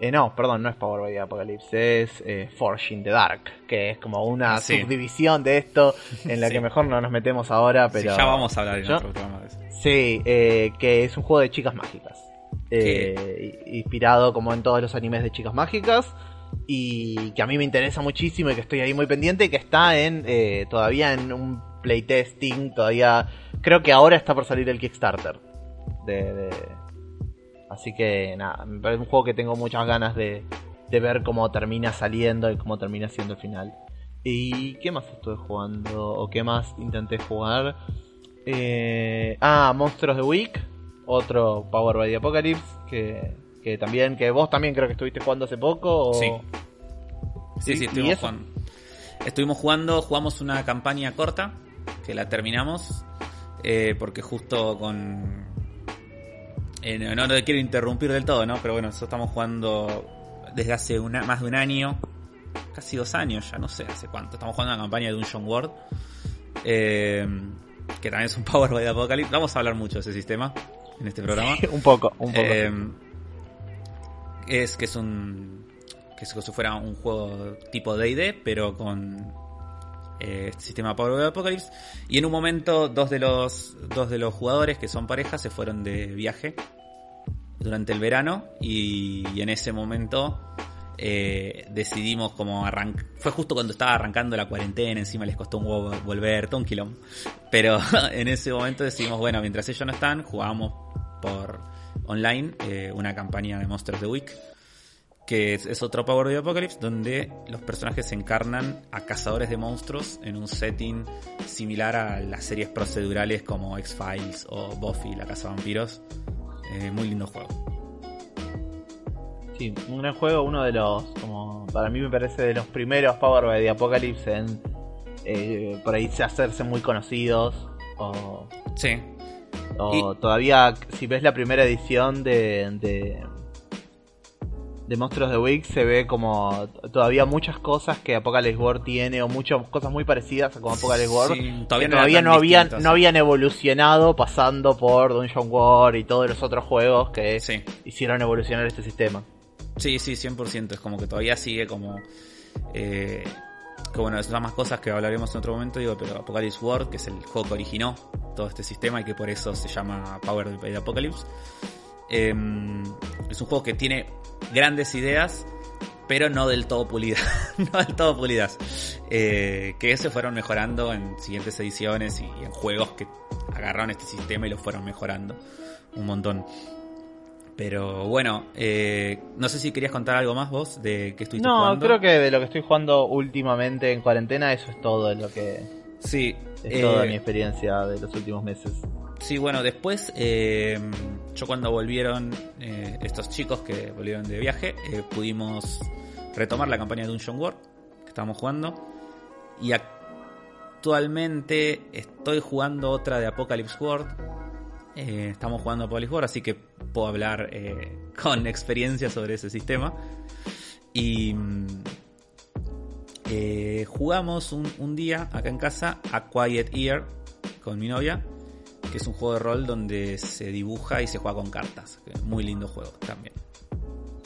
Eh, no, perdón, no es Power by the Apocalypse, es eh, Forge in the Dark, que es como una Sí. subdivisión de esto en la Sí. que mejor no nos metemos ahora, Sí, pero... ya vamos a hablar en otro programa de eso. Sí, eh, que es un juego de chicas mágicas. Eh, inspirado como en todos los animes de chicas mágicas. Y que a mí me interesa muchísimo y que estoy ahí muy pendiente. y Que está en eh, todavía en un playtesting. Todavía. Creo que ahora está por salir el Kickstarter. De, de- Así que nada, me parece un juego que tengo muchas ganas de, de ver cómo termina saliendo y cómo termina siendo el final. ¿Y qué más estuve jugando? ¿O qué más intenté jugar? Eh, ah, Monsters de Week, otro Power by the Apocalypse, que, que también, que vos también creo que estuviste jugando hace poco. o- Sí. Sí, ¿Y- sí, estuvimos eso? jugando. Estuvimos jugando, jugamos una campaña corta, que la terminamos, eh, porque justo con... eh, no, no quiero interrumpir del todo, ¿no? Pero bueno, nosotros estamos jugando desde hace una, más de un año, casi dos años, ya no sé hace cuánto. Estamos jugando una campaña de Dungeon World, eh, que también es un Power by Apocalypse. Vamos a hablar mucho de ese sistema en este programa. un poco, un poco. Eh, es que es un. que es como si fuera un juego tipo DD, pero con. eh, sistema Power Apocalypse. Y en un momento, dos de los. dos de los jugadores que son parejas se fueron de viaje durante el verano. Y, y en ese momento. eh, decidimos como arrancar. Fue justo cuando estaba arrancando la cuarentena, encima les costó un huevo volver, todo un. Pero en ese momento decidimos, bueno, mientras ellos no están, jugamos por online eh, una campaña de Monsters the Week que es, otro Power de Apocalypse, donde los personajes se encarnan a cazadores de monstruos en un setting similar a las series procedurales como X-Files o Buffy, la Casa de Vampiros. Eh, muy lindo juego. Sí, un gran juego, uno de los, como para mí me parece de los primeros Power de Apocalypse en eh, por ahí hacerse muy conocidos. O, sí. O todavía, si ves la primera edición de de Monstruos de Week se ve como todavía muchas cosas que Apocalypse World tiene o muchas cosas muy parecidas a como Apocalypse World todavía, no, habían no habían evolucionado pasando por Dungeon World y todos los otros juegos que hicieron evolucionar este sistema. Sí, sí, 100%. Es como que todavía sigue como... Eh, que bueno, son más cosas que hablaremos en otro momento, digo, pero Apocalypse World, que es el juego que originó todo este sistema y que por eso se llama Power de Apocalypse. Em, es un juego que tiene grandes ideas, pero no del todo pulidas. no del todo pulidas. Eh, que se fueron mejorando en siguientes ediciones y, en juegos que agarraron este sistema y lo fueron mejorando un montón. Pero bueno, eh, no sé si querías contar algo más vos de que estuviste no, jugando. No, creo que de lo que estoy jugando últimamente en cuarentena, eso es todo lo que. Sí. Es toda mi experiencia de los últimos meses. Sí, bueno, después eh, yo cuando volvieron eh, estos chicos que volvieron de viaje, eh, pudimos retomar la campaña de Dungeon World que estábamos jugando. Y actualmente estoy jugando otra de Apocalypse World. estamos jugando Apocalypse World, así que puedo hablar con experiencia sobre ese sistema. Y jugamos un día acá en casa a Quiet Ear con mi novia que es un juego de rol donde se dibuja y se juega con cartas. Muy lindo juego también.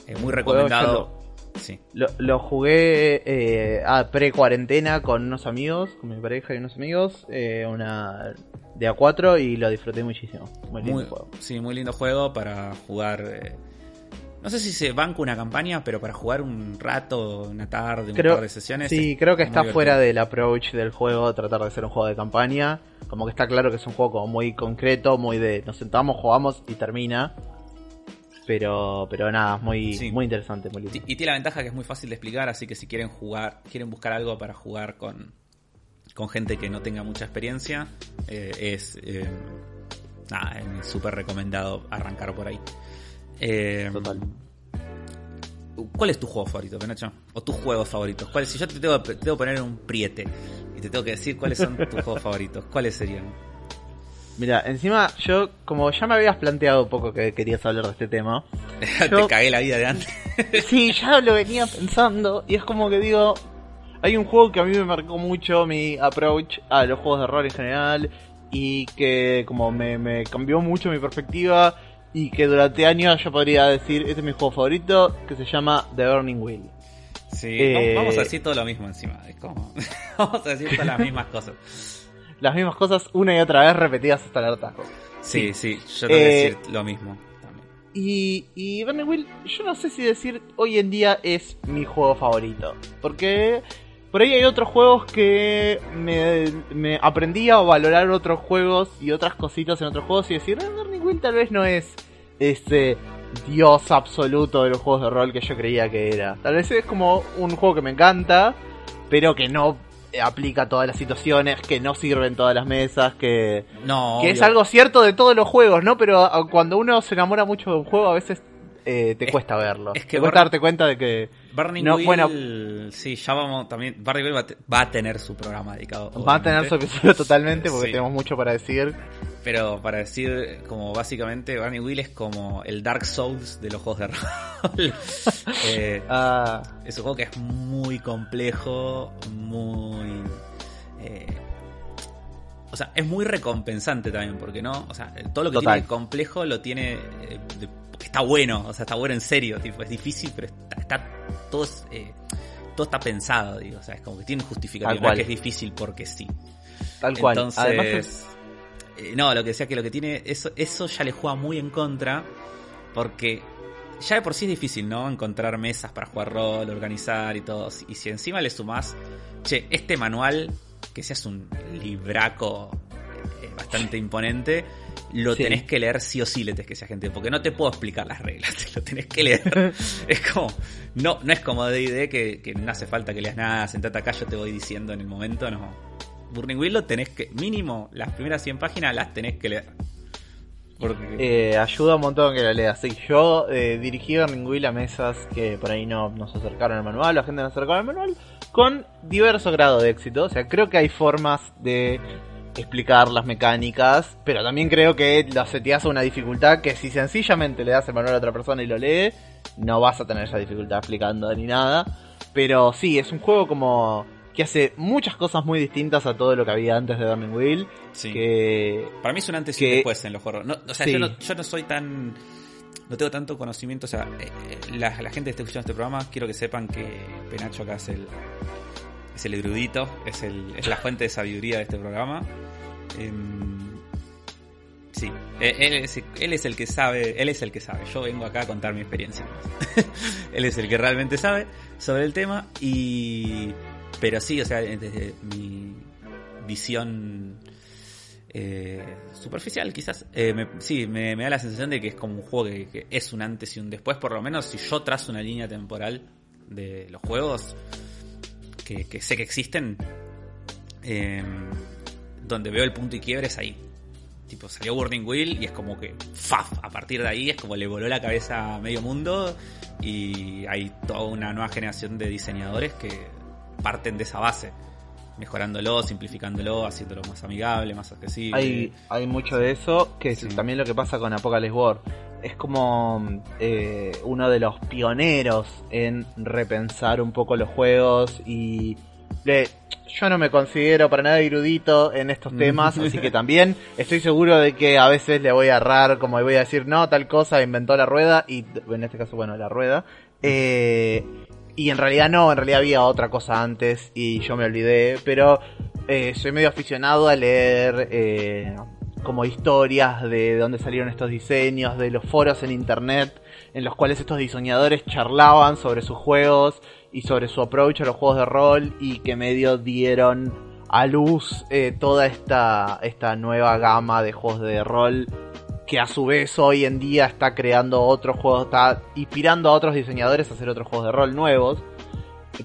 Es muy recomendado. Sí. Lo, jugué eh, a pre-cuarentena con unos amigos, con mi pareja y unos amigos, eh, una de A4 y lo disfruté muchísimo. Muy lindo juego. Sí, muy lindo juego para jugar. Eh, no sé si se banca una campaña, pero para jugar un rato, una tarde, un par de sesiones. Sí, creo que está fuera del approach del juego tratar de ser un juego de campaña. Como que está claro que es un juego como muy concreto, muy de nos sentamos, jugamos y termina. Pero, pero nada, muy, muy interesante, muy lindo. Y tiene la ventaja que es muy fácil de explicar, así que si quieren jugar, quieren buscar algo para jugar con, con gente que no tenga mucha experiencia, eh, es eh, nada, súper recomendado arrancar por ahí. Eh, Total. ¿Cuál es tu juego favorito, Penacho? ¿O tus juegos favoritos? ¿Cuál, si yo te tengo, te tengo que poner en un priete y te tengo que decir cuáles son tus juegos favoritos, ¿cuáles serían? Mira, encima yo, como ya me habías planteado un poco que querías hablar de este tema. te cagué la vida de antes. sí, ya lo venía pensando y es como que digo, hay un juego que a mí me marcó mucho mi approach a los juegos de rol en general y que como me, me cambió mucho mi perspectiva y que durante años yo podría decir, este es mi juego favorito, que se llama The Burning Wheel. Sí, eh, vamos a decir todo lo mismo encima, es como, vamos a decir todas las mismas cosas. Las mismas cosas una y otra vez repetidas hasta el hartazgo. Sí, sí, yo tengo que decir lo mismo. También. Y, y Burning Wheel, yo no sé si decir hoy en día es mi juego favorito, porque por ahí hay otros juegos que me, me, aprendí a valorar otros juegos y otras cositas en otros juegos y decir, ah, Burning Wheel tal vez no es ese dios absoluto de los juegos de rol que yo creía que era. Tal vez es como un juego que me encanta, pero que no aplica a todas las situaciones, que no sirve en todas las mesas, que, no, que es algo cierto de todos los juegos, ¿no? Pero cuando uno se enamora mucho de un juego, a veces eh, te cuesta verlo. Es que te cuesta darte cuenta de que. No, bueno, sí, ya vamos también. Burning Wheel va, a tener su programa dedicado. Va a tener su episodio totalmente porque tenemos mucho para decir. Pero para decir, como básicamente, Burning Wheel es como el Dark Souls de los juegos de rol. Eh, ah. Es un juego que es muy complejo, muy. Eh, o sea, es muy recompensante también, porque no, o sea, todo lo que tiene complejo lo tiene está bueno, o sea, está bueno en serio, tipo, es difícil, pero está, todo, eh, todo está pensado, digo, o sea, es como que tiene justificación, no que es difícil porque sí. Tal cual. Entonces, eh, no, lo que decía que lo que tiene, eso, eso ya le juega muy en contra, porque ya de por sí es difícil, ¿no? Encontrar mesas para jugar rol, organizar y todo. Y si encima le sumás, che, este manual, que seas un libraco eh, bastante imponente, lo Sí. tenés que leer sí o sí, le tenés que sea gente, porque no te puedo explicar las reglas, te lo tenés que leer. es como, no, no es como D&D que, que no hace falta que leas nada, sentate acá, yo te voy diciendo en el momento, no. Burning Wheel lo tenés que, mínimo, las primeras 100 páginas las tenés que leer. Porque... Eh, ayuda un montón que lo leas. Sí, yo eh, dirigí Burning Wheel a mesas que por ahí no nos acercaron al manual, la gente nos acercó al manual, con diverso grado de éxito. O sea, creo que hay formas de explicar las mecánicas, pero también creo que lo seteas a una dificultad que si sencillamente le das el manual a otra persona y lo lee, no vas a tener esa dificultad explicando ni nada. Pero sí, es un juego como que hace muchas cosas muy distintas a todo lo que había antes de Burning Wheel. sí. Que Para mí es un antes y un después en los juegos. No, o sea, Sí. yo, no, yo no soy tan. No tengo tanto conocimiento. O sea, eh, eh, la, la gente que está escuchando este programa, quiero que sepan que Penacho acá es el. Es el erudito, es, el, es la fuente de sabiduría de este programa. Em, sí, eh, él es, el que sabe, él es el que sabe. Yo vengo acá a contar mi experiencia. él es el que realmente sabe sobre el tema y pero sí, o sea, desde mi visión eh, superficial quizás, eh, sí, me, me da la sensación de que es como un juego que, que es un antes y un después, por lo menos si yo trazo una línea temporal de los juegos que, que sé que existen, eh, donde veo el punto y quiebre es ahí. Tipo, salió Burning Wheel y es como que, ¡faf! A partir de ahí es como le voló la cabeza a medio mundo y hay toda una nueva generación de diseñadores que parten de esa base, mejorándolo, simplificándolo, haciéndolo más amigable, más accesible. Hay, hay mucho de eso, que es Sí. también lo que pasa con Apocalypse War. Es como eh, uno de los pioneros en repensar un poco los juegos y le- yo no me considero para nada erudito en estos temas, así que también estoy seguro de que a veces le voy a errar, como voy a decir, no, tal cosa inventó la rueda, y en este caso, bueno, la rueda. Eh, y en realidad no, en realidad había otra cosa antes y yo me olvidé, pero eh, soy medio aficionado a leer eh, como historias de dónde salieron estos diseños, de los foros en internet en los cuales estos diseñadores charlaban sobre sus juegos y sobre su approach a los juegos de rol y que medio dieron a luz eh, toda esta, esta nueva gama de juegos de rol que a su vez hoy en día está creando otros juegos, está inspirando a otros diseñadores a hacer otros juegos de rol nuevos.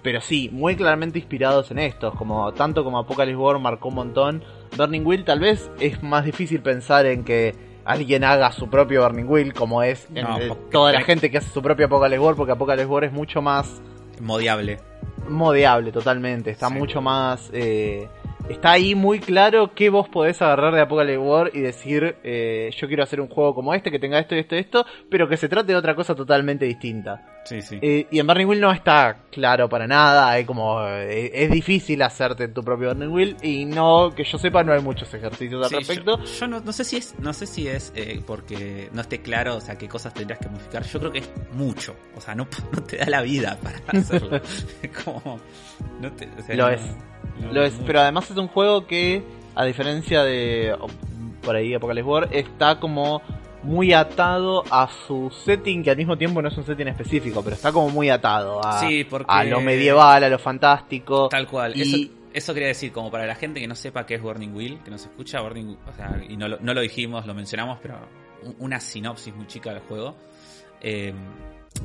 Pero sí, muy claramente inspirados en estos, como tanto como Apocalypse War marcó un montón. Burning Wheel tal vez es más difícil pensar en que alguien haga su propio Burning Wheel, como es en No, el- porque- toda la gente que hace su propio Apocalypse War, porque Apocalypse War es mucho más Modiable. modeable totalmente, está Sí. mucho más... eh, está ahí muy claro que vos podés agarrar de Apocalypse War y decir, eh, yo quiero hacer un juego como este, que tenga esto, esto, esto, pero que se trate de otra cosa totalmente distinta. Sí, sí. Eh, y en Burning Wheel no está claro para nada, hay como eh, es difícil hacerte tu propio Burning Wheel y no, que yo sepa, no hay muchos ejercicios al Sí, respecto. Yo, yo no, no sé si es, no sé si es eh, porque no esté claro, o sea, qué cosas tendrías que modificar. Yo creo que es mucho, o sea, no, no te da la vida para hacerlo. es como, no te, o sea, Lo es. no- Lo es, mucho. pero además es un juego que, a diferencia de por ahí Apocalypse War, está como muy atado a su setting, que al mismo tiempo no es un setting específico, pero está como muy atado a, Sí, porque a lo medieval, a lo fantástico. Tal cual. Y- Eso, eso quería decir, como para la gente que no sepa qué es Burning Wheel, que nos escucha, Burning o sea, y no lo, no lo dijimos, lo mencionamos, pero un- una sinopsis muy chica del juego. Eh,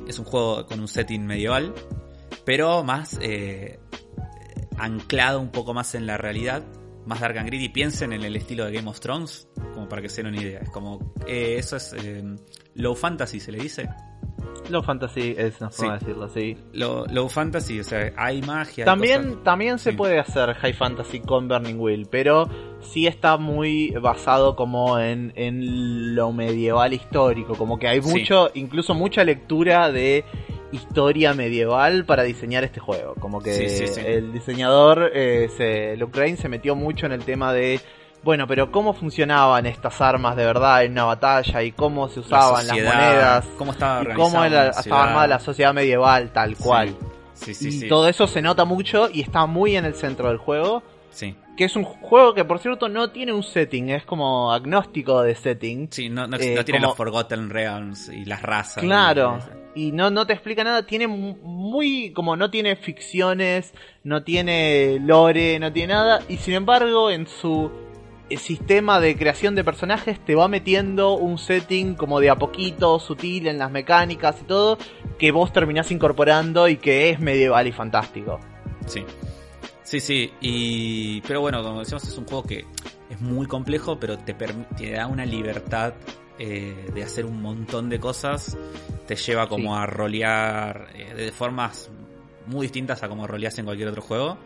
es un juego con un setting medieval, pero más eh, anclado un poco más en la realidad, más dark and gritty. Piensen en el estilo de Game of Thrones, como para que se den una idea. Es como, eh, eso es eh, low fantasy, se le dice. Low Fantasy es una forma Sí. de decirlo, sí. Low, low fantasy, o sea, hay magia. También, también se Sí. puede hacer High Fantasy con Burning Wheel, pero sí está muy basado como en, en lo medieval histórico, como que hay Sí. mucho, incluso mucha lectura de historia medieval para diseñar este juego, como que Sí, sí, sí. el diseñador, eh, se, Luke Rain se metió mucho en el tema de bueno, pero cómo funcionaban estas armas de verdad en una batalla y cómo se la usaban las monedas cómo estaba y organizada cómo era- una estaba ciudad. armada la sociedad medieval tal cual Sí, sí, y sí. todo eso se nota mucho y está muy en el centro del juego. Sí. Que es un juego que, por cierto, no tiene un setting, es como agnóstico de setting. Sí, no, no, Eh, no tiene como- los Forgotten Realms y las razas. Claro. y- Y no, no te explica nada, tiene mu- muy, como no tiene ficciones, no tiene lore, no tiene nada, y sin embargo en su eh, sistema de creación de personajes te va metiendo un setting como de a poquito, sutil en las mecánicas y todo, que vos terminás incorporando y que es medieval y fantástico. Sí. Sí, sí. Y... Pero bueno, como decíamos, es un juego que es muy complejo, pero te, te da una libertad eh, de hacer un montón de cosas. Te lleva como Sí. a rolear eh, de formas muy distintas a como roleas en cualquier otro juego.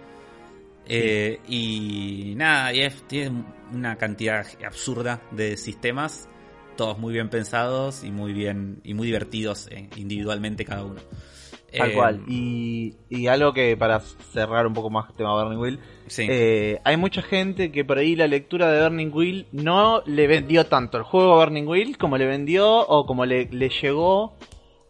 Eh, y nada, y es- tiene una cantidad absurda de sistemas, todos muy bien pensados y muy bien y muy divertidos individualmente cada uno. Tal Eh, cual. Y, y algo que para cerrar un poco más el tema Burning Wheel, Sí. Eh, hay mucha gente que por ahí la lectura de Burning Wheel no le vendió tanto el juego a Burning Wheel como le vendió o como le, le llegó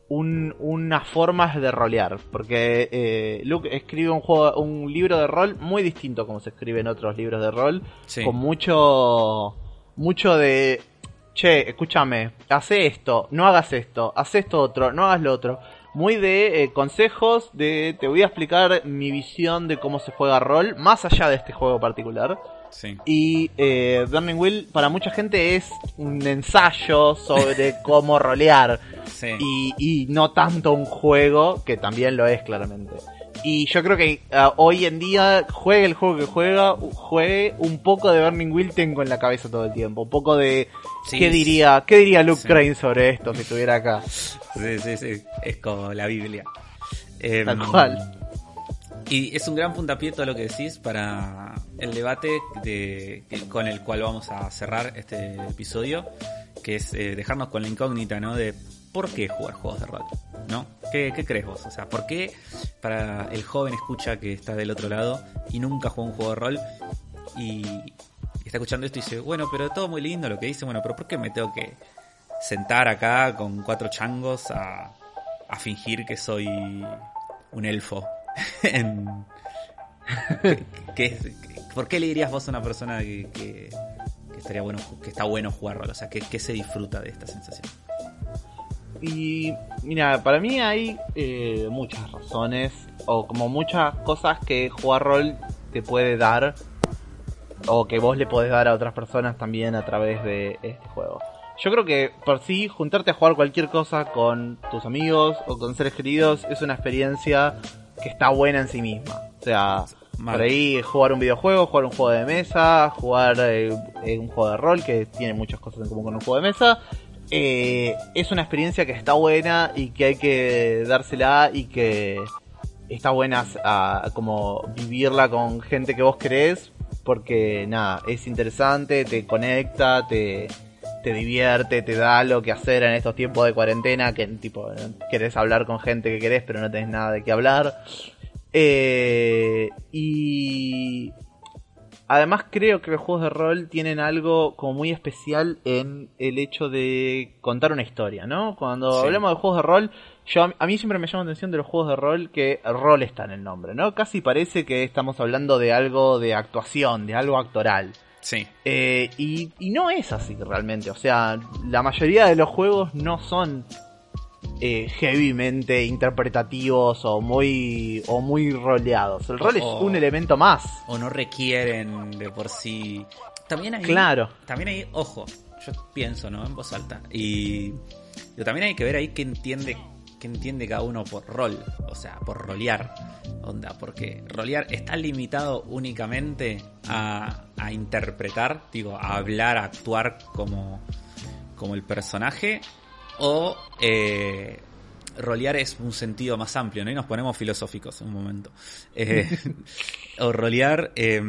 un, unas formas de rolear. Porque eh, Luke escribe un, juego, un libro de rol muy distinto como se escribe en otros libros de rol. Sí. Con mucho, mucho de... Che, escúchame, hace esto, no hagas esto, haz esto otro, no hagas lo otro. Muy de eh, consejos, de te voy a explicar mi visión de cómo se juega rol, más allá de este juego particular. Sí. Y eh, Burning Wheel para mucha gente es un ensayo sobre cómo rolear Sí. y, y no tanto un juego, que también lo es claramente. Y yo creo que ah, hoy en día, juegue el juego que juega, juegue un poco de Burning Wheel tengo en la cabeza todo el tiempo. Un poco de Sí, qué diría, qué diría Luke sí. Crane sobre esto si estuviera acá. Sí, sí, sí. Es como la Biblia. Em, Tal cual. Y es un gran puntapié todo lo que decís para el debate de, con el cual vamos a cerrar este episodio, que es eh, dejarnos con la incógnita, ¿no? De por qué jugar juegos de rol, ¿no? ¿Qué, ¿Qué crees vos? O sea, ¿por qué para el joven escucha que está del otro lado y nunca jugó un juego de rol y está escuchando esto y dice, bueno, pero todo muy lindo lo que dice, bueno, pero ¿por qué me tengo que sentar acá con cuatro changos a, a fingir que soy un elfo? ¿Qué- ¿Por qué le dirías vos a una persona que, que- que estaría bueno, que está bueno jugar rol? O sea, ¿qué, qué se disfruta de esta sensación? Y mira, para mí hay eh, muchas razones o como muchas cosas que jugar rol te puede dar o que vos le podés dar a otras personas también a través de este juego. Yo creo que por sí juntarte a jugar cualquier cosa con tus amigos o con seres queridos es una experiencia que está buena en sí misma. O sea, Mal. por ahí jugar un videojuego, jugar un juego de mesa, jugar eh, eh, un juego de rol que tiene muchas cosas en común con un juego de mesa. eh, es una experiencia que está buena y que hay que dársela y que está buena a, como vivirla con gente que vos querés porque nada, es interesante, te conecta, te, te divierte, te da lo que hacer en estos tiempos de cuarentena que tipo querés hablar con gente que querés pero no tenés nada de qué hablar. Eh, y además creo que los juegos de rol tienen algo como muy especial en el hecho de contar una historia, ¿no? Cuando Sí. hablamos de juegos de rol, yo a mí siempre me llama la atención de los juegos de rol que rol está en el nombre, ¿no? Casi parece que estamos hablando de algo de actuación, de algo actoral. Sí, Eh, y, y no es así realmente. O sea, la mayoría de los juegos no son eh, heavymente interpretativos o muy o muy roleados. El rol es un elemento más. o no requieren de por sí. También hay. Claro. También hay, ojo, yo pienso, ¿no? En voz alta. Y pero también hay que ver ahí qué entiende, qué entiende cada uno por rol. O sea, por rolear. Onda, porque rolear está limitado únicamente a, a interpretar, digo, a hablar, a actuar como, como el personaje. O eh, rolear es un sentido más amplio, ¿no? Y nos ponemos filosóficos un momento. Eh, o rolear eh,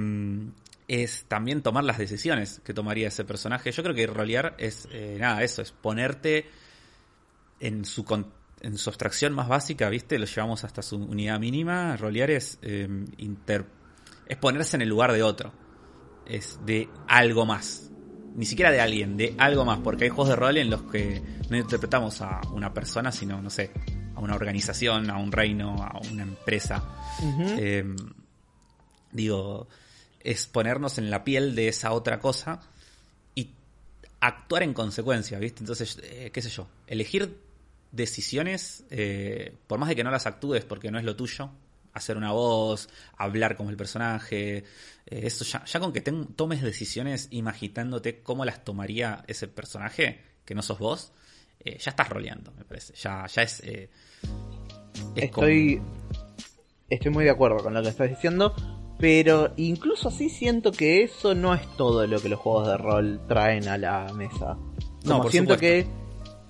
es también tomar las decisiones que tomaría ese personaje. Yo creo que rolear es eh, nada, eso, es ponerte en su, con- en su abstracción más básica, ¿viste? Lo llevamos hasta su unidad mínima. Rolear es, eh, inter- es ponerse en el lugar de otro. Es de algo más. Ni siquiera de alguien, de algo más. Porque hay juegos de rol en los que no interpretamos a una persona, sino, no sé, a una organización, a un reino, a una empresa. Eh, digo, es ponernos en la piel de esa otra cosa y actuar en consecuencia, ¿viste? Entonces, eh, qué sé yo, elegir decisiones, eh, por más de que no las actúes porque no es lo tuyo, hacer una voz, hablar como el personaje, eh, eso ya, ya con que tomes decisiones imaginándote cómo las tomaría ese personaje, que no sos vos, ya estás roleando, me parece. Ya, ya es... estoy, estoy muy de acuerdo con lo que estás diciendo. Pero incluso así siento que eso no es todo lo que los juegos de rol traen a la mesa. no, por siento que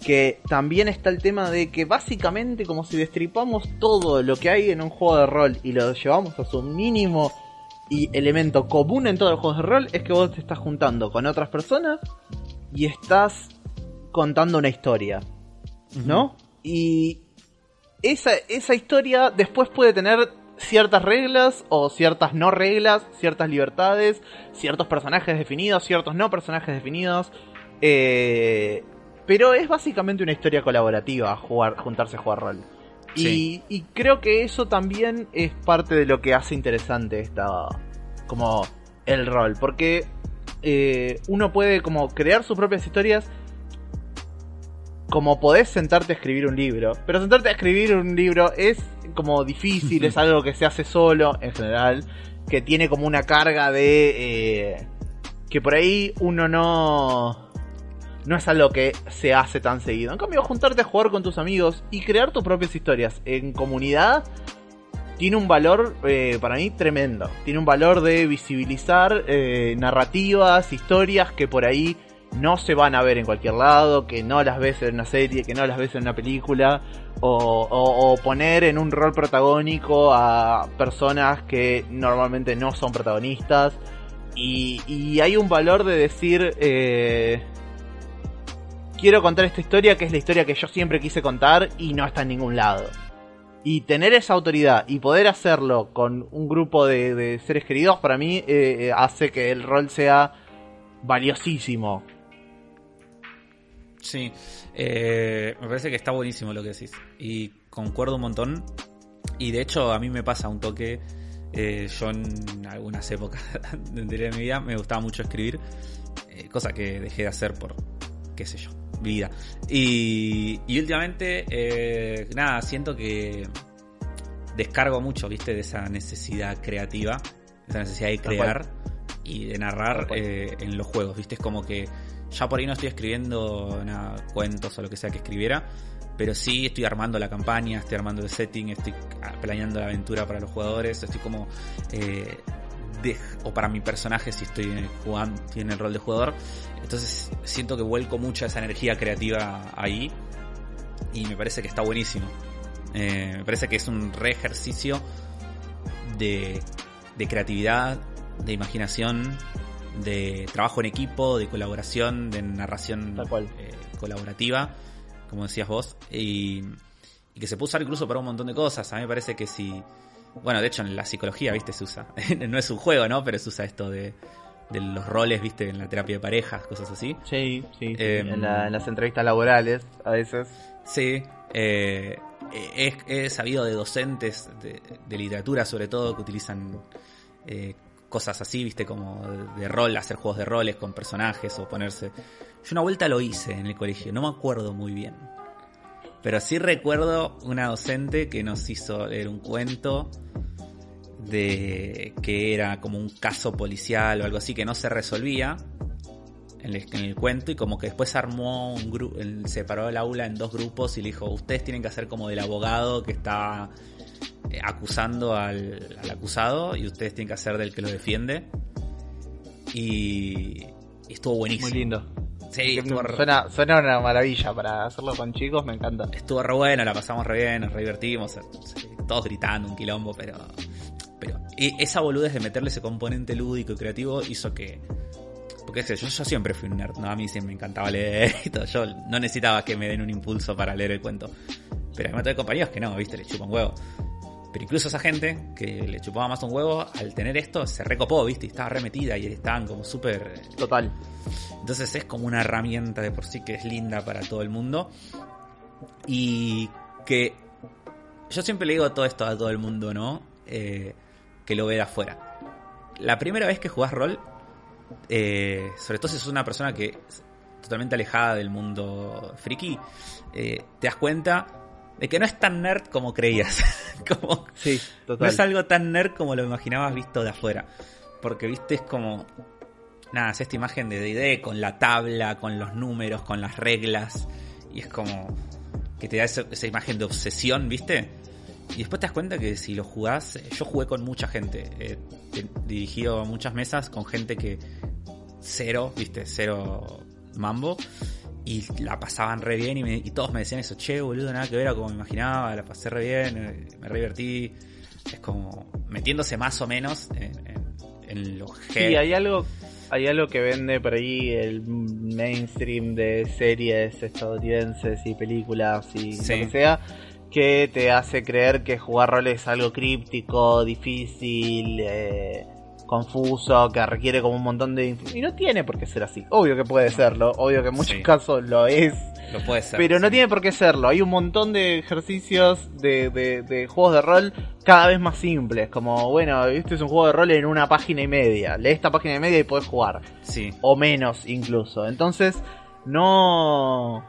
que también está el tema de que básicamente como si destripamos todo lo que hay en un juego de rol y lo llevamos a su mínimo y elemento común en todos los juegos de rol es que vos te estás juntando con otras personas y estás contando una historia, ¿no? Y esa, esa historia después puede tener ciertas reglas o ciertas no reglas, ciertas libertades, ciertos personajes definidos, ciertos no personajes definidos. Eh, pero es básicamente una historia colaborativa jugar, juntarse a jugar rol. Y, creo que eso también es parte de lo que hace interesante esta como el rol. Porque eh, uno puede como crear sus propias historias como podés sentarte a escribir un libro. Pero sentarte a escribir un libro es como difícil, es algo que se hace solo en general, que tiene como una carga de... Eh, que por ahí uno no... No es algo que se hace tan seguido. En cambio, juntarte a jugar con tus amigos y crear tus propias historias en comunidad tiene un valor eh, para mí tremendo. Tiene un valor de visibilizar eh, narrativas, historias que por ahí no se van a ver en cualquier lado, que no las ves en una serie, que no las ves en una película, o, poner en un rol protagónico a personas que normalmente no son protagonistas. Y, hay un valor de decir, eh, quiero contar esta historia que es la historia que yo siempre quise contar y no está en ningún lado. Y tener esa autoridad y poder hacerlo con un grupo de, seres queridos para mí eh, hace que el rol sea valiosísimo. Sí, eh, me parece que está buenísimo lo que decís. Y concuerdo un montón. Y de hecho, a mí me pasa un toque. Eh, yo en algunas épocas de mi vida me gustaba mucho escribir, eh, cosa que dejé de hacer por, qué sé yo, vida. Y, y últimamente, nada, siento que descargo mucho, viste, de esa necesidad creativa, esa necesidad de crear y de narrar en los juegos, viste, es como que ya por ahí no estoy escribiendo cuentos o lo que sea que escribiera, pero sí estoy armando la campaña, estoy armando el setting, estoy planeando la aventura para los jugadores, estoy como... Eh, o para mi personaje si estoy jugando, tiene el rol de jugador. Entonces siento que vuelco mucha esa energía creativa ahí y me parece que está buenísimo. Eh, me parece que es un re ejercicio de, de creatividad, de imaginación de trabajo en equipo, de colaboración, de narración eh, colaborativa, como decías vos, y, que se puede usar incluso para un montón de cosas. A mí me parece que si. Bueno, de hecho en la psicología, viste, se usa. no es un juego, ¿no? Pero se usa esto de, de los roles, viste, en la terapia de parejas, cosas así. Sí, sí. Em, en, las entrevistas laborales, a veces. Sí. Eh, he, sabido de docentes de, de, literatura, sobre todo, que utilizan eh, cosas así, viste, como de rol, hacer juegos de roles con personajes o ponerse. Yo una vuelta lo hice en el colegio, no me acuerdo muy bien. Pero sí recuerdo una docente que nos hizo leer un cuento de que era como un caso policial o algo así que no se resolvía en el, en el cuento y como que después armó un grupo, separó el aula en dos grupos y le dijo, ustedes tienen que hacer como del abogado que está eh, acusando al, acusado y ustedes tienen que hacer del que lo defiende. Y, estuvo buenísimo. Muy lindo. Sí, suena, suena, una maravilla para hacerlo con chicos, me encanta. Estuvo re bueno, la pasamos re bien, nos re divertimos, todos gritando, un quilombo, pero pero esa boludez de meterle ese componente lúdico y creativo hizo que porque yo, yo siempre fui un nerd, ¿no? A mí siempre me encantaba leer y todo. Yo no necesitaba que me den un impulso para leer el cuento. Pero un de compañeros que no, ¿viste? Le chupan huevo. Pero incluso esa gente que le chupaba más un huevo, al tener esto, se recopó, ¿viste? Y estaba remetida y estaban como súper... Total. Entonces es como una herramienta de por sí que es linda para todo el mundo. Y que yo siempre le digo todo esto a todo el mundo, ¿no? Eh, que lo ve de afuera. la primera vez que jugás rol, eh, sobre todo si sos una persona que totalmente alejada del mundo friki, eh, te das cuenta de que no es tan nerd como creías. como, sí, total. No es algo tan nerd como lo imaginabas visto de afuera. Porque, viste, es como. Nada, es esta imagen de DD con la tabla, con los números, con las reglas. Y es como. Que te da esa, imagen de obsesión, viste. Y después te das cuenta que si lo jugás. Yo jugué con mucha gente. he dirigido muchas mesas con gente que. Cero, viste, cero mambo y la pasaban re bien y, todos me decían eso, che, boludo, nada que ver a como me imaginaba, la pasé re bien, eh, me re divertí. Es como metiéndose más o menos en, en, los Sí, hay algo, hay algo que vende por ahí el mainstream de series estadounidenses y películas y lo que sea, que te hace creer que jugar rol es algo críptico, difícil, eh, confuso, que requiere como un montón de... Y no tiene por qué ser así. Obvio que puede serlo, obvio que en muchos casos lo es. Lo puede ser. Pero no tiene por qué serlo. Hay un montón de ejercicios de, de, juegos de rol cada vez más simples. Como, bueno, este es un juego de rol en una página y media. Lee esta página y media y puedes jugar. Sí. O menos incluso. Entonces, no...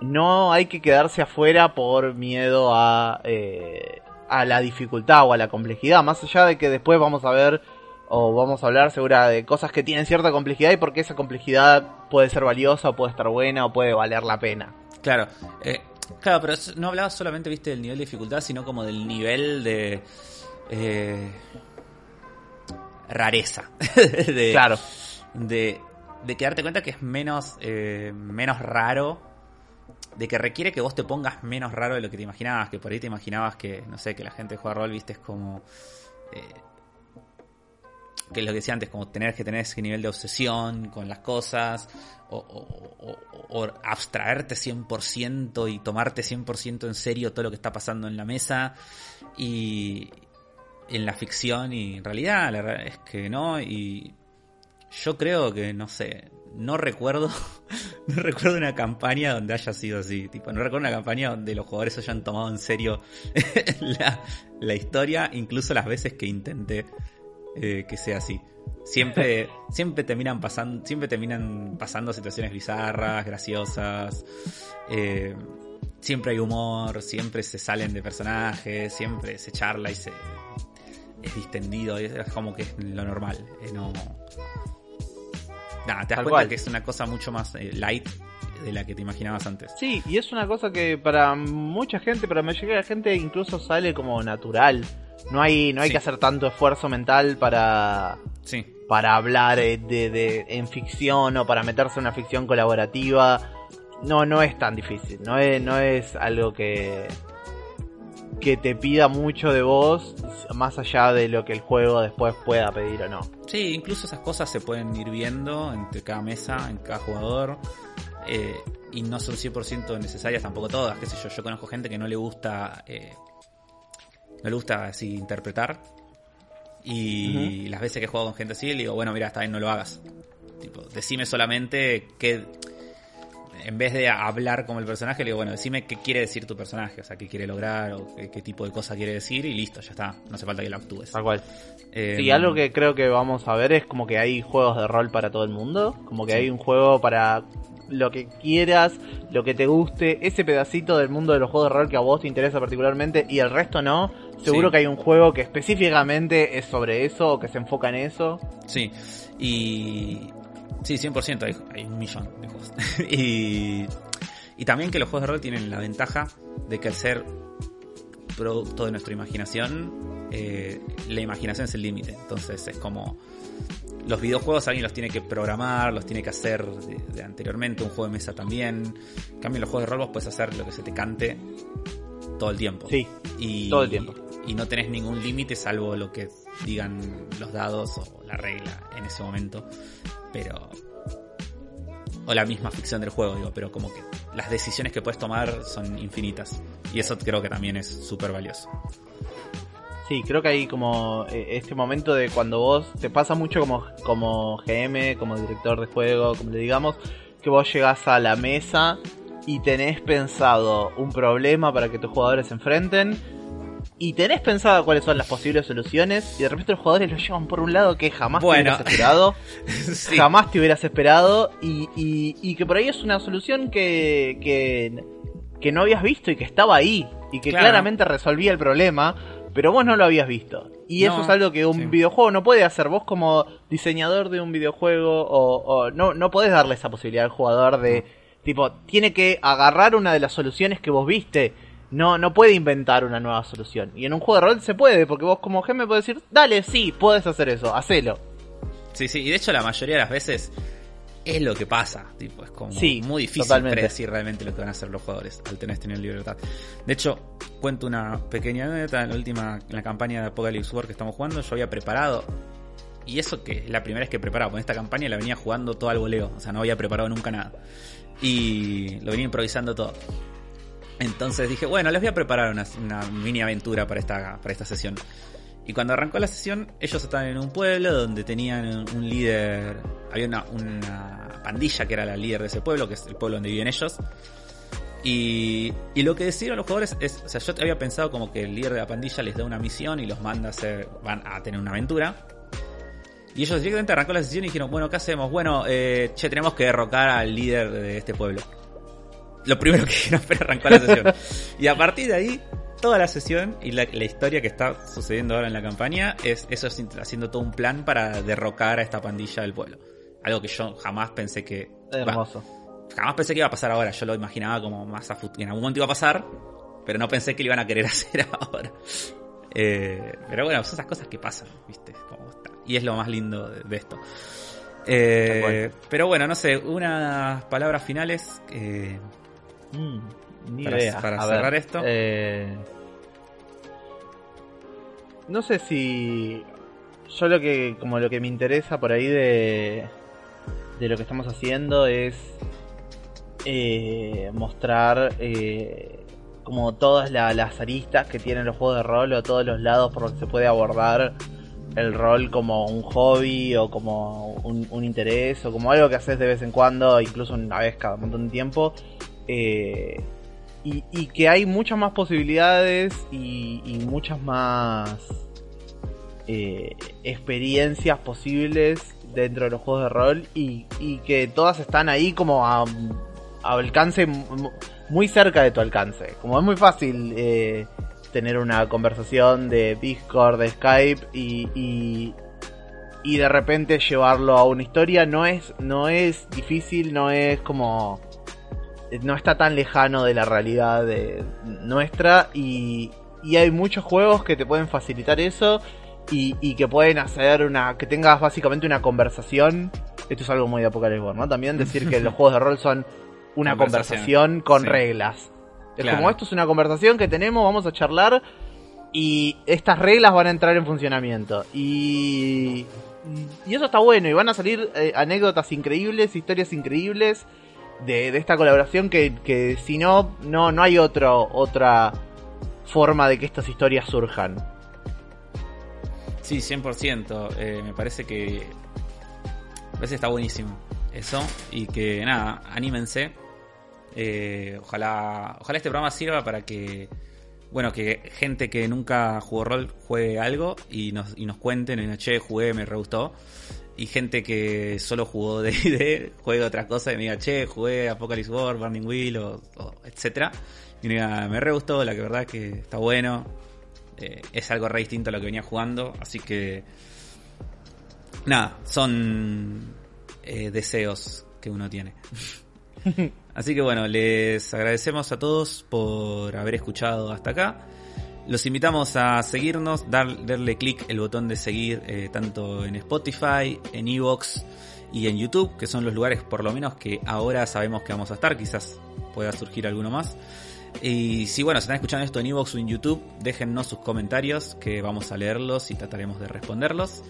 No hay que quedarse afuera por miedo a... Eh, a la dificultad o a la complejidad, más allá de que después vamos a ver o vamos a hablar segura de cosas que tienen cierta complejidad y porque esa complejidad puede ser valiosa, o puede estar buena o puede valer la pena. Claro, eh, claro, pero no hablaba solamente, viste, del nivel de dificultad, sino como del nivel de eh, rareza. de, claro. De, de quedarte cuenta que es menos, eh, menos raro de que requiere que vos te pongas menos raro de lo que te imaginabas, que por ahí te imaginabas que, no sé, que la gente juega rol, viste, es como... Eh, que es lo que decía antes, como tener que tener ese nivel de obsesión con las cosas, o, o, o, abstraerte 100% y tomarte 100% en serio todo lo que está pasando en la mesa, y en la ficción y en realidad, la verdad es que no, y yo creo que, no sé, no recuerdo, no recuerdo una campaña donde haya sido así. Tipo, no recuerdo una campaña donde los jugadores hayan tomado en serio la, historia, incluso las veces que intenté eh, que sea así. Siempre, siempre terminan pasando, siempre terminan pasando situaciones bizarras, graciosas. Eh, siempre hay humor, siempre se salen de personajes, siempre se charla y se es distendido, es como que es lo normal. Eh, no, Nah, te das cuenta que es una cosa mucho más eh, light de la que te imaginabas antes. Sí, y es una cosa que para mucha gente, para la mayoría de la gente incluso sale como natural. No hay, no hay que hacer tanto esfuerzo mental para, sí. para hablar eh, de, de, en ficción o para meterse en una ficción colaborativa. No, no es tan difícil. No es, no es algo que, que te pida mucho de vos, más allá de lo que el juego después pueda pedir o no. Sí, incluso esas cosas se pueden ir viendo entre cada mesa, en cada jugador. Eh, y no son 100% necesarias tampoco todas, qué sé yo, yo conozco gente que no le gusta eh, no le gusta así interpretar y las veces que he jugado con gente así le digo, bueno, mira, está bien, no lo hagas. Tipo, decime solamente que en vez de hablar como el personaje, le digo, bueno, decime qué quiere decir tu personaje, o sea, qué quiere lograr o qué, tipo de cosa quiere decir y listo, ya está, no hace falta que lo actúes. Tal cual. Eh, y algo que creo que vamos a ver es como que hay juegos de rol para todo el mundo, como que hay un juego para lo que quieras, lo que te guste, ese pedacito del mundo de los juegos de rol que a vos te interesa particularmente y el resto no. Seguro que hay un juego que específicamente es sobre eso o que se enfoca en eso. Sí, y Sí, 100%, hay, hay un millón de juegos. y, y también que los juegos de rol tienen la ventaja de que al ser producto de nuestra imaginación, eh, la imaginación es el límite. Entonces es como los videojuegos alguien los tiene que programar, los tiene que hacer de, anteriormente, un juego de mesa también. En cambio, los juegos de rol vos puedes hacer lo que se te cante todo el tiempo. Sí, y, todo el tiempo. Y no tenés ningún límite salvo lo que digan los dados o la regla en ese momento pero... O la misma ficción del juego, digo, pero como que las decisiones que puedes tomar son infinitas. Y eso creo que también es súper valioso. Sí, creo que hay como eh, este momento de cuando vos te pasa mucho como, como GM, como director de juego, como le digamos, que vos llegás a la mesa y tenés pensado un problema para que tus jugadores se enfrenten y tenés pensado cuáles son las posibles soluciones y de repente los jugadores lo llevan por un lado que jamás te hubieras esperado, Sí. jamás te hubieras esperado y, y- y que por ahí es una solución que, que, que no habías visto y que estaba ahí y que Claro. claramente resolvía el problema, pero vos no lo habías visto. Y No, eso es algo que un sí. videojuego no puede hacer. Vos como diseñador de un videojuego o, o no, no podés darle esa posibilidad al jugador de, tipo, tiene que agarrar una de las soluciones que vos viste. No, no puede inventar una nueva solución. Y en un juego de rol se puede, porque vos como GM podés decir, dale, sí, puedes hacer eso, hacelo. Sí, sí, y de hecho la mayoría de las veces es lo que pasa. Tipo, es como Sí, muy difícil totalmente. predecir realmente lo que van a hacer los jugadores al tener este nivel de libertad. De hecho, cuento una pequeña anécdota. En la última, en la campaña de Apocalypse War que estamos jugando, yo había preparado. Y eso que es la primera vez que preparaba, con esta campaña la venía jugando todo al voleo. O sea, no había preparado nunca nada. Y lo venía improvisando todo. Entonces dije, bueno, les voy a preparar una, mini aventura para esta, para esta sesión. Y cuando arrancó la sesión, ellos estaban en un pueblo donde tenían un, líder. Había una, una pandilla que era la líder de ese pueblo, que es el pueblo donde viven ellos. Y, y lo que decidieron los jugadores es. O sea, yo había pensado como que el líder de la pandilla les da una misión y los manda a hacer. van a tener una aventura. Y ellos directamente arrancó la sesión y dijeron, bueno, ¿qué hacemos? Bueno, eh, che, tenemos que derrocar al líder de este pueblo. Lo primero que dijeron fue arrancó la sesión. y a partir de ahí, toda la sesión y la, la historia que está sucediendo ahora en la campaña es eso es haciendo todo un plan para derrocar a esta pandilla del pueblo. Algo que yo jamás pensé que... Hermoso. bah, jamás pensé que iba a pasar ahora. Yo lo imaginaba como más a futuro. En algún momento iba a pasar, pero no pensé que lo iban a querer hacer ahora. Eh, pero bueno, son esas cosas que pasan, ¿viste? Como está. Y es lo más lindo de, de esto. Eh, pero bueno, no sé, unas palabras finales. eh, Mm, ni Para- idea. para A cerrar ver, esto. eh, no sé si yo lo que como lo que me interesa por ahí de de lo que estamos haciendo es eh, mostrar eh, como todas la- las aristas que tienen los juegos de rol o todos los lados por los que se puede abordar el rol como un hobby o como un, un interés o como algo que haces de vez en cuando, incluso una vez cada montón de tiempo. Eh, y, y que hay muchas más posibilidades y, muchas más eh, experiencias posibles dentro de los juegos de rol y, y que todas están ahí como a, a alcance muy cerca de tu alcance. Como es muy fácil eh, tener una conversación de Discord, de Skype y, y de repente llevarlo a una historia no es, no es difícil, no es como no está tan lejano de la realidad de nuestra y, y hay muchos juegos que te pueden facilitar eso y, y que pueden hacer una que tengas básicamente una conversación esto es algo muy de Apocalypse War, ¿no? También decir que los juegos de rol son una Conversación. conversación con Sí. reglas es Claro. como esto es una conversación que tenemos vamos a charlar y estas reglas van a entrar en funcionamiento y y eso está bueno y van a salir eh, anécdotas increíbles historias increíbles de, de esta colaboración que, que si no, no, no hay otro, otra forma de que estas historias surjan. Sí, 100%. Eh, me parece que. Parece que está buenísimo eso. Y que nada, anímense. Eh, ojalá, ojalá este programa sirva para que. Bueno, que gente que nunca jugó rol juegue algo y nos, y nos cuenten, y, che, jugué, me re gustó. Y gente que solo jugó D&D, juegue otra cosa y me diga, che, jugué Apocalypse War, Burning Wheel, o, o etcétera. Y me diga, me re gustó, la que verdad es que está bueno. Eh, es algo re distinto a lo que venía jugando, así que nada, son eh, deseos que uno tiene. así que bueno, les agradecemos a todos por haber escuchado hasta acá. Los invitamos a seguirnos, dar, darle clic el botón de seguir eh, tanto en Spotify, en Evox y en YouTube, que son los lugares por lo menos que ahora sabemos que vamos a estar, quizás pueda surgir alguno más. Y si bueno, si están escuchando esto en Evox o en YouTube, déjennos sus comentarios que vamos a leerlos y trataremos de responderlos.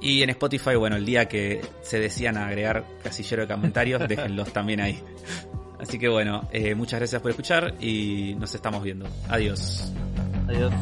Y en Spotify, bueno, el día que se decían agregar casillero de comentarios, déjenlos también ahí. Así que bueno, eh, muchas gracias por escuchar y nos estamos viendo. Adiós. Adiós.